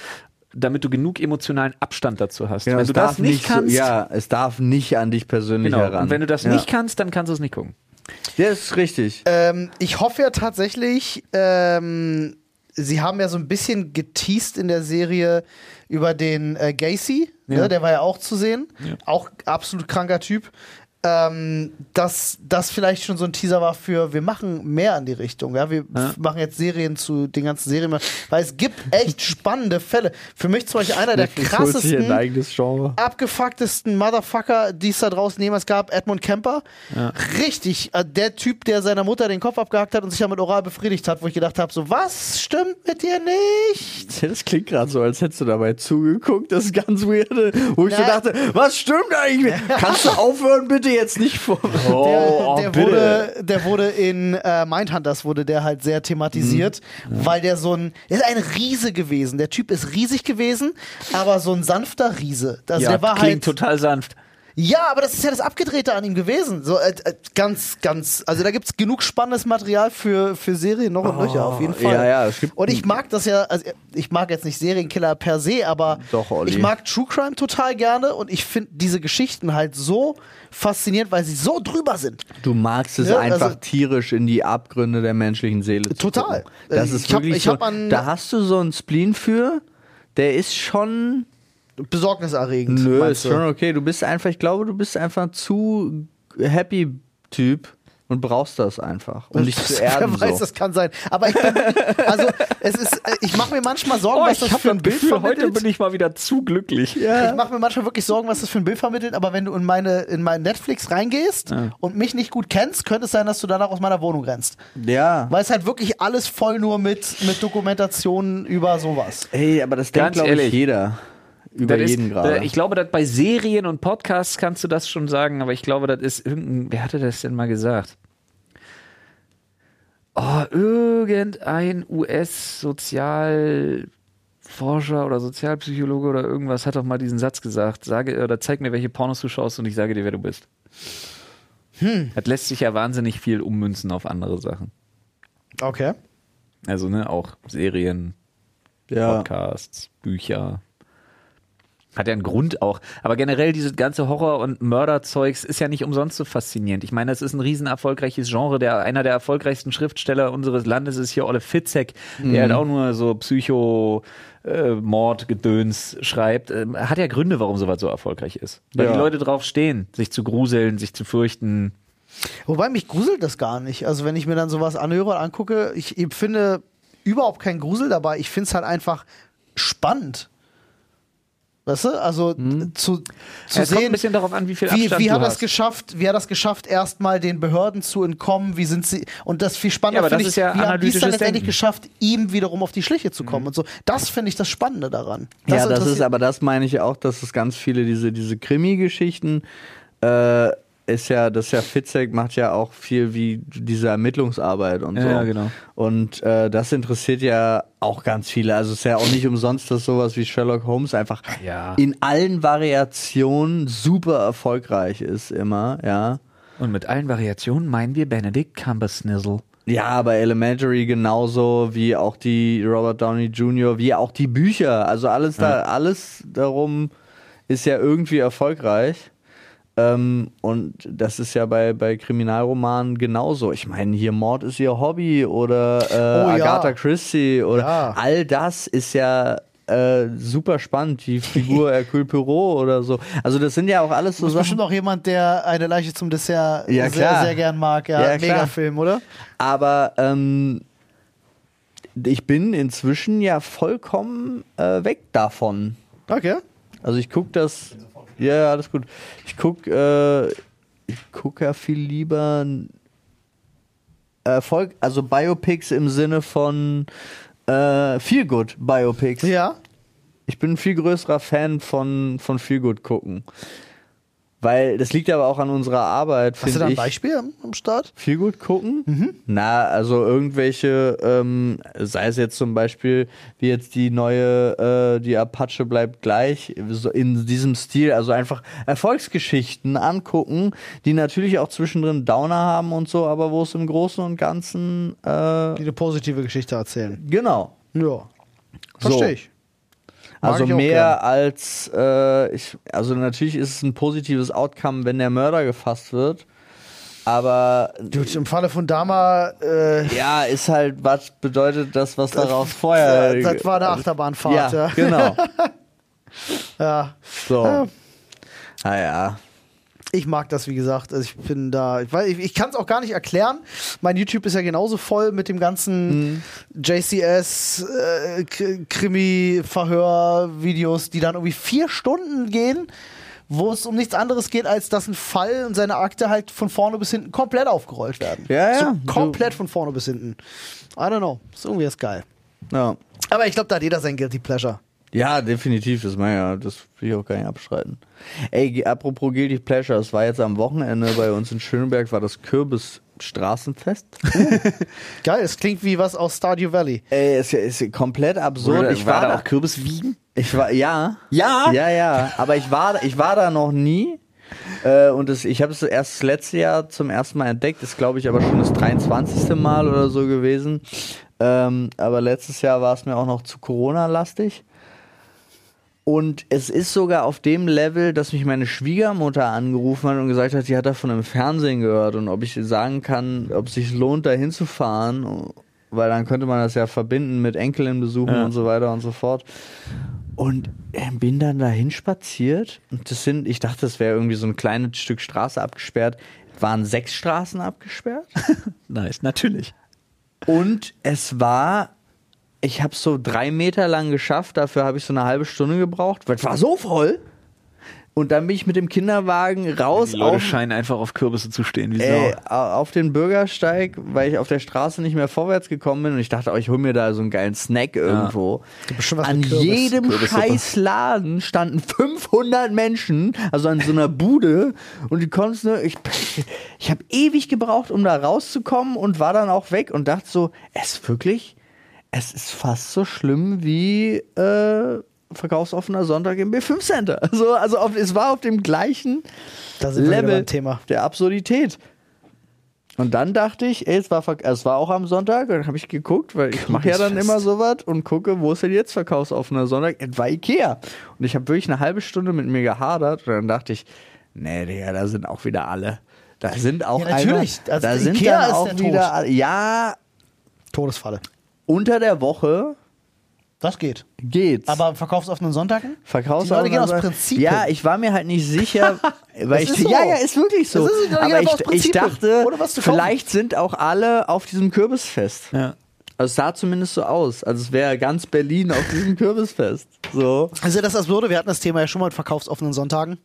damit du genug emotionalen Abstand dazu hast. Genau, wenn es du das darf nicht kannst, so, ja, es darf nicht an dich persönlich genau, heran. und wenn du das ja. nicht kannst, dann kannst du es nicht gucken. Ja, ist richtig. Ähm, ich hoffe ja tatsächlich, ähm, sie haben ja so ein bisschen geteased in der Serie über den äh, Gacy, Ja. ne, der war ja auch zu sehen. Ja. Auch absolut kranker Typ. Ähm, dass das vielleicht schon so ein Teaser war für, wir machen mehr in die Richtung. Ja, wir Ja. machen jetzt Serien zu den ganzen Serien, weil es gibt echt spannende Fälle. Für mich zum Beispiel einer der krassesten, abgefucktesten Motherfucker, die es da draußen jemals gab, Edmund Kemper. Richtig, äh, der Typ, der seiner Mutter den Kopf abgehackt hat und sich damit oral befriedigt hat, wo ich gedacht habe, so, was stimmt mit dir nicht? Das klingt gerade so, als hättest du dabei zugeguckt. Das ist ganz weird. Wo ich so Nein. dachte, was stimmt eigentlich? Kannst du aufhören, bitte jetzt nicht vor. Oh, der, oh, der, wurde, der wurde in äh, Mindhunters wurde der halt sehr thematisiert, Mhm. weil der so ein, der ist ein Riese gewesen. Der Typ ist riesig gewesen, aber so ein sanfter Riese. Also ja, der war klingt halt, total sanft. Ja, aber das ist ja das Abgedrehte an ihm gewesen. So äh, äh, ganz, ganz, also da gibt's genug spannendes Material für für Serien noch und nöcher auf jeden Fall. Oh, ja, ja, es gibt- und ich mag das ja, also ich mag jetzt nicht Serienkiller per se, aber Doch, ich mag True Crime total gerne und ich finde diese Geschichten halt so faszinierend, weil sie so drüber sind. Du magst es Ja, einfach also- tierisch in die Abgründe der menschlichen Seele zu Total. gucken. Das ist ich hab- wirklich ich hab so, an- da hast du so einen Spleen für, der ist schon Besorgniserregend. Nö, ist du? schon okay. Du bist einfach, ich glaube, du bist einfach zu happy Typ und brauchst das einfach. Um dich zu erden. Wer weiß, so. das kann sein. Aber ich bin, also es ist, ich mache mir manchmal Sorgen, Oh, was ich das habe für ein das Bild Gefühl, heute vermittelt. bin ich mal wieder zu glücklich. Ich mache mir manchmal wirklich Sorgen, was das für ein Bild vermittelt, aber wenn du in meine in mein Netflix reingehst und mich nicht gut kennst, könnte es sein, dass du danach aus meiner Wohnung rennst. Ja. Weil es halt wirklich alles voll nur mit, mit Dokumentationen über sowas. Ey, aber das denkt, glaube ich, jeder. Über Das jeden gerade. Ich glaube, dass bei Serien und Podcasts kannst du das schon sagen, aber ich glaube, das ist irgendein. Wer hatte das denn mal gesagt? Oh, irgendein US-Sozialforscher oder Sozialpsychologe oder irgendwas hat doch mal diesen Satz gesagt. Sage oder zeig mir, welche Pornos du schaust und ich sage dir, wer du bist. Hm. Das lässt sich ja wahnsinnig viel ummünzen auf andere Sachen. Okay. Also, ne, auch Serien, ja. Podcasts, Bücher. Hat ja einen Grund auch. Aber generell dieses ganze Horror- und Mörderzeugs ist ja nicht umsonst so faszinierend. Ich meine, es ist ein riesen erfolgreiches Genre. Der, einer der erfolgreichsten Schriftsteller unseres Landes ist hier Olle Fitzek, der halt auch nur so Psycho, äh, Mord, Gedöns schreibt. Ähm, hat ja Gründe, warum sowas so erfolgreich ist. Weil Ja. die Leute drauf stehen, sich zu gruseln, sich zu fürchten. Wobei mich gruselt das gar nicht. Also wenn ich mir dann sowas anhöre und angucke, ich finde überhaupt keinen Grusel dabei. Ich finde es halt einfach spannend. Weißt du? Also zu, zu Hm. es kommt sehen, ein bisschen darauf an, wie viel wie, Abstand wie du hat er es hast. geschafft, wie hat er es geschafft, erstmal den Behörden zu entkommen, wie sind sie, und das viel Ja, spannender aber das finde ich, ist ja wie haben die es dann letztendlich Denken. Mhm. geschafft, ihm wiederum auf die Schliche zu kommen und so. Das finde ich das Spannende daran. ja, das ist aber das meine ich auch, dass es ganz viele diese, diese Krimi-Geschichten äh, ist ja, das ist ja Fitzek macht ja auch viel wie diese Ermittlungsarbeit und so. Ja, genau. Und äh, das interessiert ja auch ganz viele. Also es ist ja auch nicht umsonst, dass sowas wie Sherlock Holmes einfach Ja. in allen Variationen super erfolgreich ist immer, ja. Und mit allen Variationen meinen wir Benedict Cumbersnizzle. Ja, aber Elementary genauso wie auch die Robert Downey Jr., wie auch die Bücher. Also alles da, alles darum ist ja irgendwie erfolgreich. Ähm, und das ist ja bei, bei Kriminalromanen genauso. Ich meine, hier Mord ist ihr Hobby oder äh, Oh ja. Agatha Christie oder Ja. all das ist ja äh, super spannend. Die Figur Hercule Poirot oder so. Also das sind ja auch alles so Sachen. bestimmt auch jemand, der eine Leiche zum Dessert Ja, sehr, sehr gern mag. Ja, Ja. Megafilm, oder? Aber ähm, ich bin inzwischen ja vollkommen äh, weg davon. Okay. Also ich gucke das. Ja, ja, alles gut. Ich gucke äh, ich guck ja viel lieber Erfolg, also Biopics im Sinne von äh, Feel Good Biopics. Ja. Ich bin ein viel größerer Fan von, von Feel Good gucken. Weil das liegt aber auch an unserer Arbeit, Hast du da ein ich. Beispiel am, am Start? Viel gut gucken? Na, also irgendwelche, ähm, sei es jetzt zum Beispiel, wie jetzt die neue, äh, die Apache bleibt gleich, so in diesem Stil, also einfach Erfolgsgeschichten angucken, die natürlich auch zwischendrin Downer haben und so, aber wo es im Großen und Ganzen, äh, Die eine positive Geschichte erzählen. genau. Ja. Verstehe ich. Also mehr als, äh, ich, also natürlich ist es ein positives Outcome, wenn der Mörder gefasst wird. Aber Dude, im Falle von Dama, äh, Ja, ist halt, was bedeutet das, was daraus vorher. das war eine Achterbahnfahrt. Ja, Ja. genau. ja. So. Ja. Naja. Ich mag das, wie gesagt. Also ich bin da, ich, weiß- ich, ich kann es auch gar nicht erklären. Mein YouTube ist ja genauso voll mit dem ganzen JCS, äh, K- Krimi-Verhör-Videos, die dann irgendwie vier Stunden gehen, wo es um nichts anderes geht, als dass ein Fall und seine Akte halt von vorne bis hinten komplett aufgerollt werden. Ja, ja. So komplett von vorne bis hinten. I don't know. Ist irgendwie jetzt geil. Ja. Aber ich glaube, da hat jeder sein Guilty Pleasure. Ja, definitiv, das mein ja, das will ich auch gar nicht abstreiten. Ey, apropos Guilty Pleasure, es war jetzt am Wochenende bei uns in Schöneberg, war das Kürbis Straßenfest. Geil, es klingt wie was aus Stardew Valley. Ey, es ist komplett absurd. Oder ich war, da da auch Kürbis wiegen? Ich war, ja. Ja? Ja, ja. Aber ich war, ich war da noch nie. Äh, und das, ich habe es erst das letzte Jahr zum ersten Mal entdeckt. Ist, glaube ich, aber schon das 23. Mal oder so gewesen. Ähm, aber letztes Jahr war es mir auch noch zu Corona-lastig. Und es ist sogar auf dem Level, dass mich meine Schwiegermutter angerufen hat und gesagt hat, sie hat davon im Fernsehen gehört und ob ich sagen kann, ob es sich lohnt, da hinzufahren, weil dann könnte man das ja verbinden mit Enkelin besuchen Ja. und so weiter und so fort. Und äh, bin dann dahin spaziert und das sind, ich dachte, das wäre irgendwie so ein kleines Stück Straße abgesperrt, waren sechs Straßen abgesperrt. Nice, natürlich. Und es war, ich habe so drei Meter lang geschafft, dafür habe ich so eine halbe Stunde gebraucht, weil es war so voll. Und dann bin ich mit dem Kinderwagen raus Die Leute auf, scheinen einfach auf Kürbisse zu stehen, wie Sau. au- auf den Bürgersteig, weil ich auf der Straße nicht mehr vorwärts gekommen bin und ich dachte, oh, ich hol mir da so einen geilen Snack irgendwo. was An jedem Kürbissuppe. scheiß Laden standen 500 Menschen, also an so einer Bude und die konnten nur, ich, ich habe ewig gebraucht, um da rauszukommen und war dann auch weg und dachte so, es ist wirklich, es ist fast so schlimm wie äh, verkaufsoffener Sonntag im B5 Center. Also, also auf, es war auf dem gleichen Level der Absurdität. Und dann dachte ich, ey, es war, es war auch am Sonntag, und dann habe ich geguckt, weil ich mache ja dann Kürbisfest. immer sowas und gucke, wo ist denn jetzt verkaufsoffener Sonntag? Es war Ikea. Und ich habe wirklich eine halbe Stunde mit mir gehadert und dann dachte ich, nee, Digga, da sind auch wieder alle. Da sind auch Ja, natürlich. Einmal, Also da sind Ikea dann ist auch der wieder alle. Ja, Todesfalle. Unter der Woche Das geht. geht's. Aber verkaufsoffenen Sonntagen? Verkaufs Die Leute gehen aus Prinzip Ja, ich war mir halt nicht sicher, weil ich ist so. ja, ja, ist wirklich so. Ist- aber ich, ich dachte, vielleicht sind auch alle auf diesem Kürbisfest. Ja. Also es sah zumindest so aus, also es wäre ganz Berlin auf diesem Kürbisfest. So. Also das Absurde, wir hatten das Thema ja schon mal mit verkaufsoffenen Sonntagen.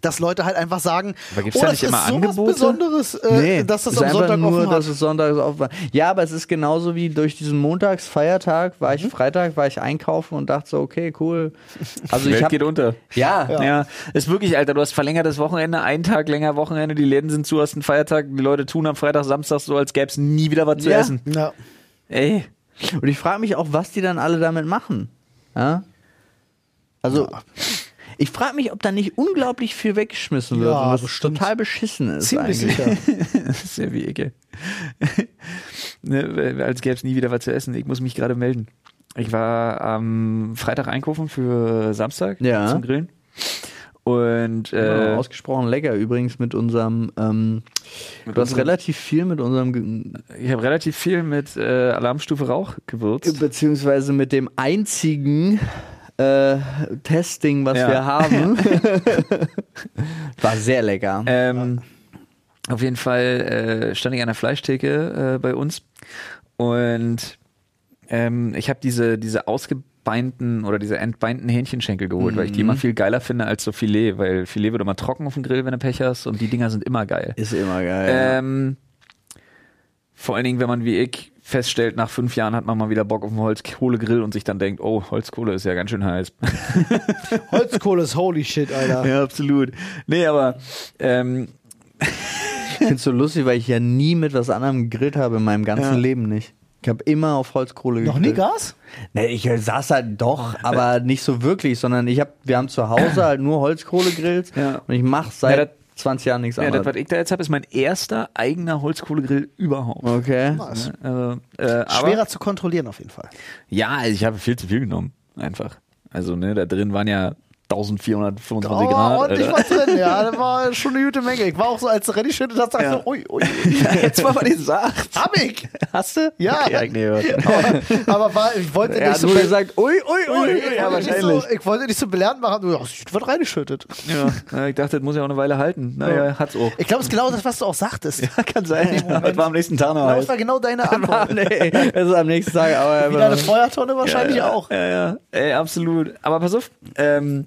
Dass Leute halt einfach sagen, Aber gibt's oh, da nicht ist immer Angebote? Besonderes, äh, dass das ist am Sonntag nur, offen hat. dass es sonntags offen war. Ja, aber es ist genauso wie durch diesen Montagsfeiertag war ich Mhm. Freitag war ich einkaufen und dachte so, okay, cool. Also Die ich Welt habe geht unter. ja, Ja. ist wirklich, Alter, du hast verlängertes Wochenende, einen Tag länger Wochenende, die Läden sind zu, hast einen Feiertag, die Leute tun am Freitag, Samstag so, als gäbe es nie wieder was zu Ja. essen. ja. Ey. Und ich frage mich auch, was die dann alle damit machen. Ja? Also, ich frage mich, ob da nicht unglaublich viel weggeschmissen wird. Ja, und was total beschissen ist. Ziemlich eigentlich. sicher. Das ist ja wie Ecke. ne, als gäbe es nie wieder was zu essen. Ich muss mich gerade melden. Ich war am Freitag einkaufen für Samstag Ja. zum Grillen. Und Ja, äh, ausgesprochen lecker übrigens mit unserem. Ähm, du hast unserem- relativ viel mit unserem. Ge- ich habe relativ viel mit äh, Alarmstufe Rauch gewürzt. Beziehungsweise mit dem einzigen äh, Testing, was Ja. wir haben. War sehr lecker. Ähm, auf jeden Fall äh, stand ich an der Fleischtheke äh, bei uns und ähm, ich habe diese, diese ausgebeinten oder diese entbeinten Hähnchenschenkel geholt, weil ich die immer viel geiler finde als so Filet, weil Filet wird immer trocken auf dem Grill, wenn du Pech hast und die Dinger sind immer geil. ist immer geil. Ähm, vor allen Dingen, wenn man wie ich feststellt, nach fünf Jahren hat man mal wieder Bock auf einen Holzkohlegrill und sich dann denkt, oh, Holzkohle ist ja ganz schön heiß. Holzkohle ist holy shit, Alter. ja, absolut. Nee, aber ähm, Ich finde es so lustig, weil ich ja nie mit was anderem gegrillt habe in meinem ganzen Ja. Leben nicht. Ich habe immer auf Holzkohle Noch gegrillt. nie Gas? Nee, ich saß halt doch, aber nicht so wirklich, sondern ich hab, wir haben zu Hause halt nur Holzkohlegrills Ja. und ich mache seit Ja, 20 Jahren nichts ja, das, was anderes. ich da jetzt habe, ist mein erster eigener Holzkohlegrill überhaupt. Okay. Nice. Äh, aber, Schwerer zu kontrollieren auf jeden Fall. Ja, also ich habe viel zu viel genommen, einfach. Also, ne, da drin waren ja 1425 Oh, Grad. ordentlich Alter. was drin, ja, das war schon eine gute Menge. Ich war auch so, als du Renny schüttet hast, dachte ich so, ui, ui, ui. Ja, jetzt mal, was ihr sagt. Hab ich! Hast du? Ja. Okay, ich nicht. Aber, aber war, ich wollte Er nicht hat so nur gesagt, ui, ui, ui. ich, ja, wahrscheinlich. so, ich wollte nicht so belehrend machen, du hast was reingeschüttet. Ja, ja, ich dachte, das muss ja auch eine Weile halten. Naja, hat's auch. Ich glaube, es ist genau das, was du auch sagtest. Ja, kann sein. Das war am nächsten Tag noch Das war genau deine Antwort. nee, das ist am nächsten Tag. Aber Wie deine Feuertonne wahrscheinlich auch. Ja, ja, ey, absolut. Aber pass auf, ähm,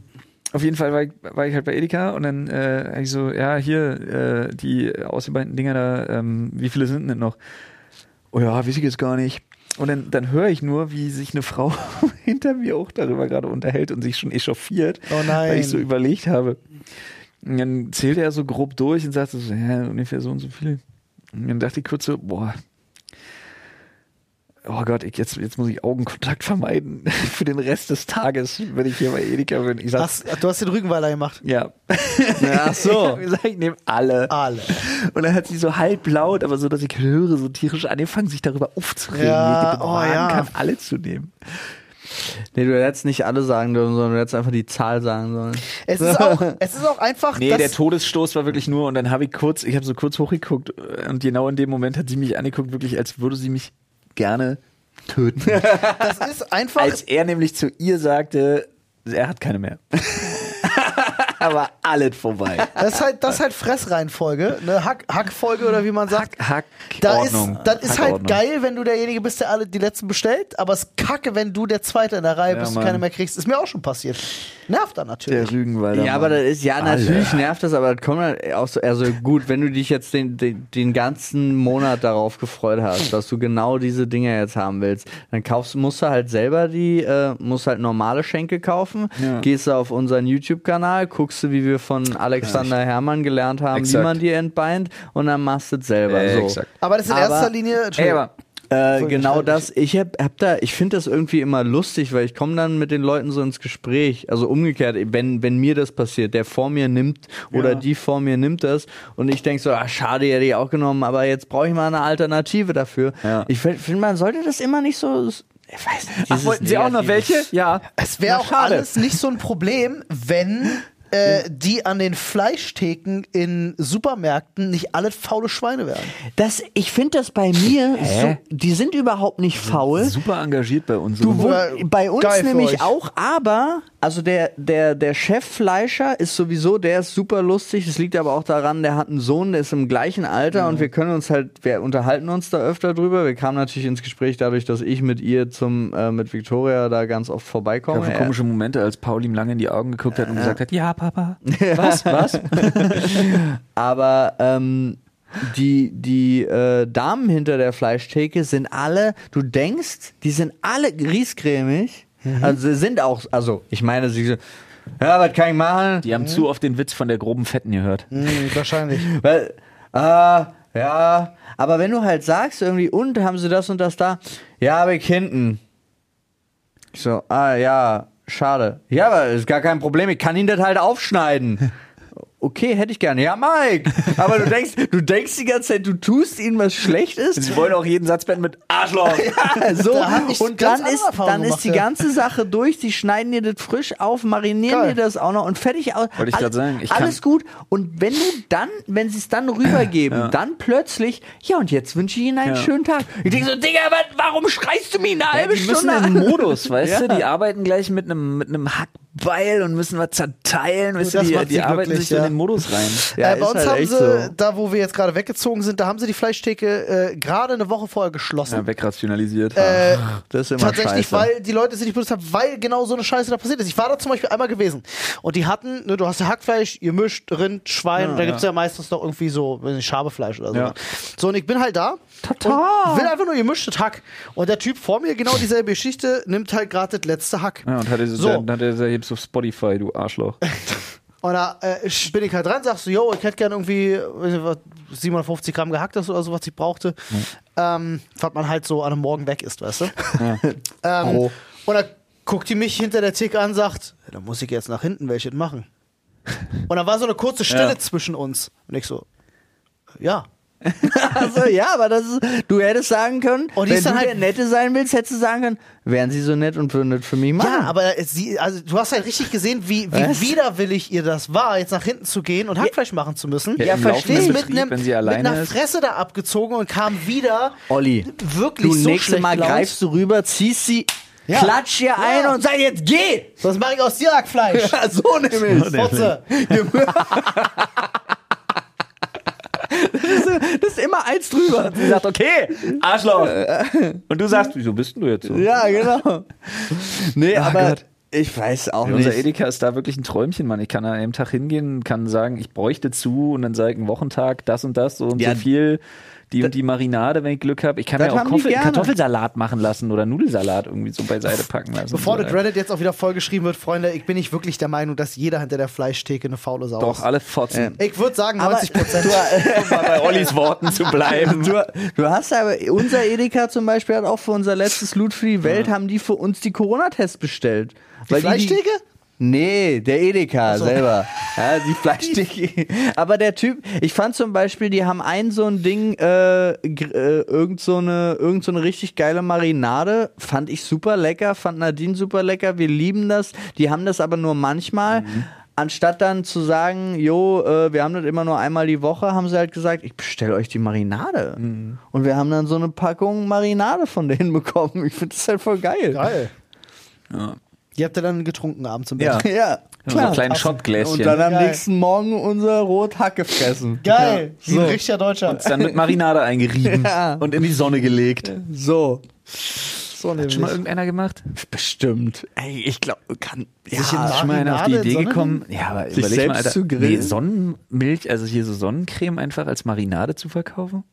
auf jeden Fall war ich, war ich halt bei Edeka und dann äh, ich so, ja, hier, äh, die ausgebeuten Dinger da, ähm, wie viele sind denn noch? Oh ja, weiß ich jetzt gar nicht. Und dann, dann höre ich nur, wie sich eine Frau hinter mir auch darüber gerade unterhält und sich schon echauffiert, Oh nein. weil ich so überlegt habe. Und dann zählte er so grob durch und sagte so, ja, ungefähr so und so viele. Und dann dachte ich kurz so, boah, oh Gott, ich, jetzt, jetzt muss ich Augenkontakt vermeiden für den Rest des Tages, wenn ich hier bei Edeka bin. Ich sag, Hast, du hast den Rückenweiler gemacht. ja. Ach so. Ich gesagt, ich nehme alle. Alle. Und dann hat sie so halblaut, aber so, dass ich höre, so tierisch angefangen, sich darüber aufzuregen. Ja, wie ich oh ja. kann, alle zu nehmen. Nee, du hättest nicht alle sagen sollen, sondern du hättest einfach die Zahl sagen sollen. Es ist auch, es ist auch einfach, Nee, der Todesstoß war wirklich nur, und dann habe ich kurz, ich habe so kurz hochgeguckt und genau in dem Moment hat sie mich angeguckt, wirklich, als würde sie mich gerne töten. das ist einfach, als er nämlich zu ihr sagte, er hat keine mehr. Aber alles vorbei. das ist halt, das ist halt Fressreihenfolge, ne, Hack, Hackfolge oder wie man sagt. Hack, Da ist, das ist halt geil, wenn du derjenige bist, der alle die letzten bestellt, aber es ist kacke, wenn du der Zweite in der Reihe Ja, bist und keine mehr kriegst. Ist mir auch schon passiert. Nervt dann natürlich. Der Rügenwalder. Ja, aber das ist, ja, natürlich nervt das, aber das kommt halt auch so, also gut, wenn du dich jetzt den, den, den ganzen Monat darauf gefreut hast, dass du genau diese Dinge jetzt haben willst, dann kaufst, musst du halt selber die, äh, musst halt normale Schenke kaufen, Ja. gehst du auf unseren YouTube-Kanal, guckst du, wie wir von Alexander Herrmann gelernt haben, Exakt. wie man die entbeint und dann machst du es selber. Äh, so. exakt. Aber das ist in Aber- erster Linie. Ey, aber Äh, genau das. Ich hab, hab da, ich finde das irgendwie immer lustig, weil ich komme dann mit den Leuten so ins Gespräch. Also umgekehrt, wenn, wenn mir das passiert, der vor mir nimmt oder Ja. die vor mir nimmt das und ich denk so, ah, schade, hätte ich auch genommen, aber jetzt brauche ich mal eine Alternative dafür. Ja. Ich finde, man sollte das immer nicht so. Ich weiß nicht. Ach, wollten Sie auch noch welche? Ja. Es wäre auch schade. alles nicht so ein Problem, wenn äh, die an den Fleischtheken in Supermärkten nicht alle faule Schweine wären. Das, ich finde das bei mir, so, die sind überhaupt nicht faul. Super engagiert bei uns. Du, wo, bei uns geil nämlich auch, aber, also der, der, der Cheffleischer ist sowieso, der ist super lustig. Das liegt aber auch daran, der hat einen Sohn, der ist im gleichen Alter und wir können uns halt, wir unterhalten uns da öfter drüber. Wir kamen natürlich ins Gespräch dadurch, dass ich mit ihr zum, äh, mit Victoria da ganz oft vorbeikomme. so Er- komische Momente, als Paul ihm lange in die Augen geguckt hat und gesagt hat, ja, Papa. Was? Was? Aber ähm, die, die äh, Damen hinter der Fleischtheke sind alle, du denkst, die sind alle griesgrämig. Also sie sind auch, also ich meine, sie so, ja, was kann ich machen? Die haben zu oft den Witz von der groben Fetten gehört. Hm, wahrscheinlich. Weil, ah, ja, aber wenn du halt sagst irgendwie, und haben sie das und das da? Ja, aber ich hinten. Ich so, ah, ja, schade. Ja, aber ist gar kein Problem, ich kann ihn das halt aufschneiden. Okay, hätte ich gerne. Ja, Mike. Aber du denkst, du denkst die ganze Zeit, du tust ihnen was Schlechtes. Sie wollen auch jeden Satz beenden mit Arschloch. Ja, so. Und dann ist, dann gemacht, ist die ja. ganze Sache durch. Sie schneiden dir das frisch auf, marinieren Geil. dir das auch noch und fertig aus. Wollte ich grad sagen, ich kann- alles gut. Und wenn du dann, wenn sie es dann rübergeben, dann plötzlich, ja, und jetzt wünsche ich ihnen einen Ja. schönen Tag. Ich denke so, Digga, wa- warum schreist du mich eine halbe die müssen Stunde in an? Modus, weißt Ja. du? Die arbeiten gleich mit einem mit einem Hackbeil und müssen was zerteilen, weißt du? das Die, macht die sie arbeiten glücklich, sich ja. in den Modus rein. Ja, äh, bei uns halt haben sie, so. da wo wir jetzt gerade weggezogen sind, da haben sie die Fleischtheke äh, gerade eine Woche vorher geschlossen. Ja, wegrationalisiert. Äh, Das ist immer Tatsächlich, scheiße. weil die Leute sich nicht benutzt haben, weil genau so eine Scheiße da passiert ist. Ich war da zum Beispiel einmal gewesen und die hatten, ne, du hast ja Hackfleisch, ihr mischt Rind, Schwein und da gibt's ja meistens noch irgendwie so Schabefleisch oder so. Ja. So, und ich bin halt da und will einfach nur gemischtes Hack. Und der Typ vor mir, genau dieselbe Geschichte, nimmt halt gerade das letzte Hack. Ja, und hat er So. dann hat er selbst auf Spotify, du Arschloch. Und da äh, bin ich halt dran, sagst du, yo, ich hätte gern irgendwie weiß nicht, was, 750 Gramm gehacktes oder so, was ich brauchte. Ähm, was man halt so an einem Morgen weg ist, weißt du? ähm, Pro. und dann guckt die mich hinter der Theke an und sagt, ja, da muss ich jetzt nach hinten welches machen. Und dann war so eine kurze Stille Ja. zwischen uns. Und ich so, ja. Also ja, aber das ist, du hättest sagen können, Und die wenn du dann halt- der Nette sein willst, hättest du sagen können, wären sie so nett und würden das für mich machen. Ja, aber sie, also du hast halt richtig gesehen, wie, wie widerwillig ihr das war, jetzt nach hinten zu gehen und Hackfleisch machen zu müssen. Ja, im verstehst laufenden mit, Betrieb, nem, wenn sie mit einer ist. Fresse da abgezogen und kam wieder Olli, wirklich du so nächstes schlecht Mal gelaunt. greifst du rüber, ziehst sie, Ja. klatsch hier Ja. ein und sag jetzt geh! Sonst mache ich aus dir Hackfleisch. so nämlich. Fotze. Das ist immer eins drüber. Sie sagt, okay, Arschloch. Und du sagst, wieso bist denn du jetzt so? Ja, genau. Nee, Ach aber Gott. ich weiß auch Ja, nicht. unser Edeka ist da wirklich ein Träumchen, Mann. Ich kann an einem Tag hingehen, kann sagen, ich bräuchte zu und dann sage ich einen Wochentag das und das so und Ja, so viel. Die und die Marinade, wenn ich Glück habe. Ich kann Das mir auch die Koffel. Kartoffelsalat machen lassen oder Nudelsalat irgendwie so beiseite packen lassen. Bevor so, das Reddit jetzt auch wieder vollgeschrieben wird, Freunde, ich bin nicht wirklich der Meinung, dass jeder hinter der Fleischtheke eine faule Sau Doch, ist. alle fotzen. Ich würde sagen Aber 90 Prozent. Um mal bei Ollis Worten zu bleiben. Du, du hast aber, unser Edeka zum Beispiel hat auch für unser letztes Loot für die Welt, haben die für uns die Corona-Tests bestellt. Die Weil Fleischtheke? Nee, der Edeka selber. Ja, die Fleischtheke. Aber der Typ, ich fand zum Beispiel, die haben ein so ein Ding, äh, äh, irgend, so eine, irgend so eine richtig geile Marinade. Fand ich super lecker, fand Nadine super lecker. Wir lieben das. Die haben das aber nur manchmal. Anstatt dann zu sagen, jo, äh, wir haben das immer nur einmal die Woche, haben sie halt gesagt, ich bestelle euch die Marinade. Und wir haben dann so eine Packung Marinade von denen bekommen. Ich finde das halt voll geil. Geil. Ja. Die habt ihr dann getrunken abends im Bett. Ja. Ja, So ein kleines Und Schottgläschen. dann am Geil. nächsten Morgen unser Rothack gefressen. Geil. Wie So. ein richtiger Deutscher. Dann mit Marinade eingerieben Ja. und in die Sonne gelegt. So. So Hat nämlich. schon mal irgendeiner gemacht? Bestimmt. Ey, ich glaube, kann. Sich Ja, in Schon mal einer auf die Idee Sonne gekommen? Ja, aber Sich überleg mal, Alter. zu grillen? Nee, Sonnenmilch, also hier so Sonnencreme einfach als Marinade zu verkaufen?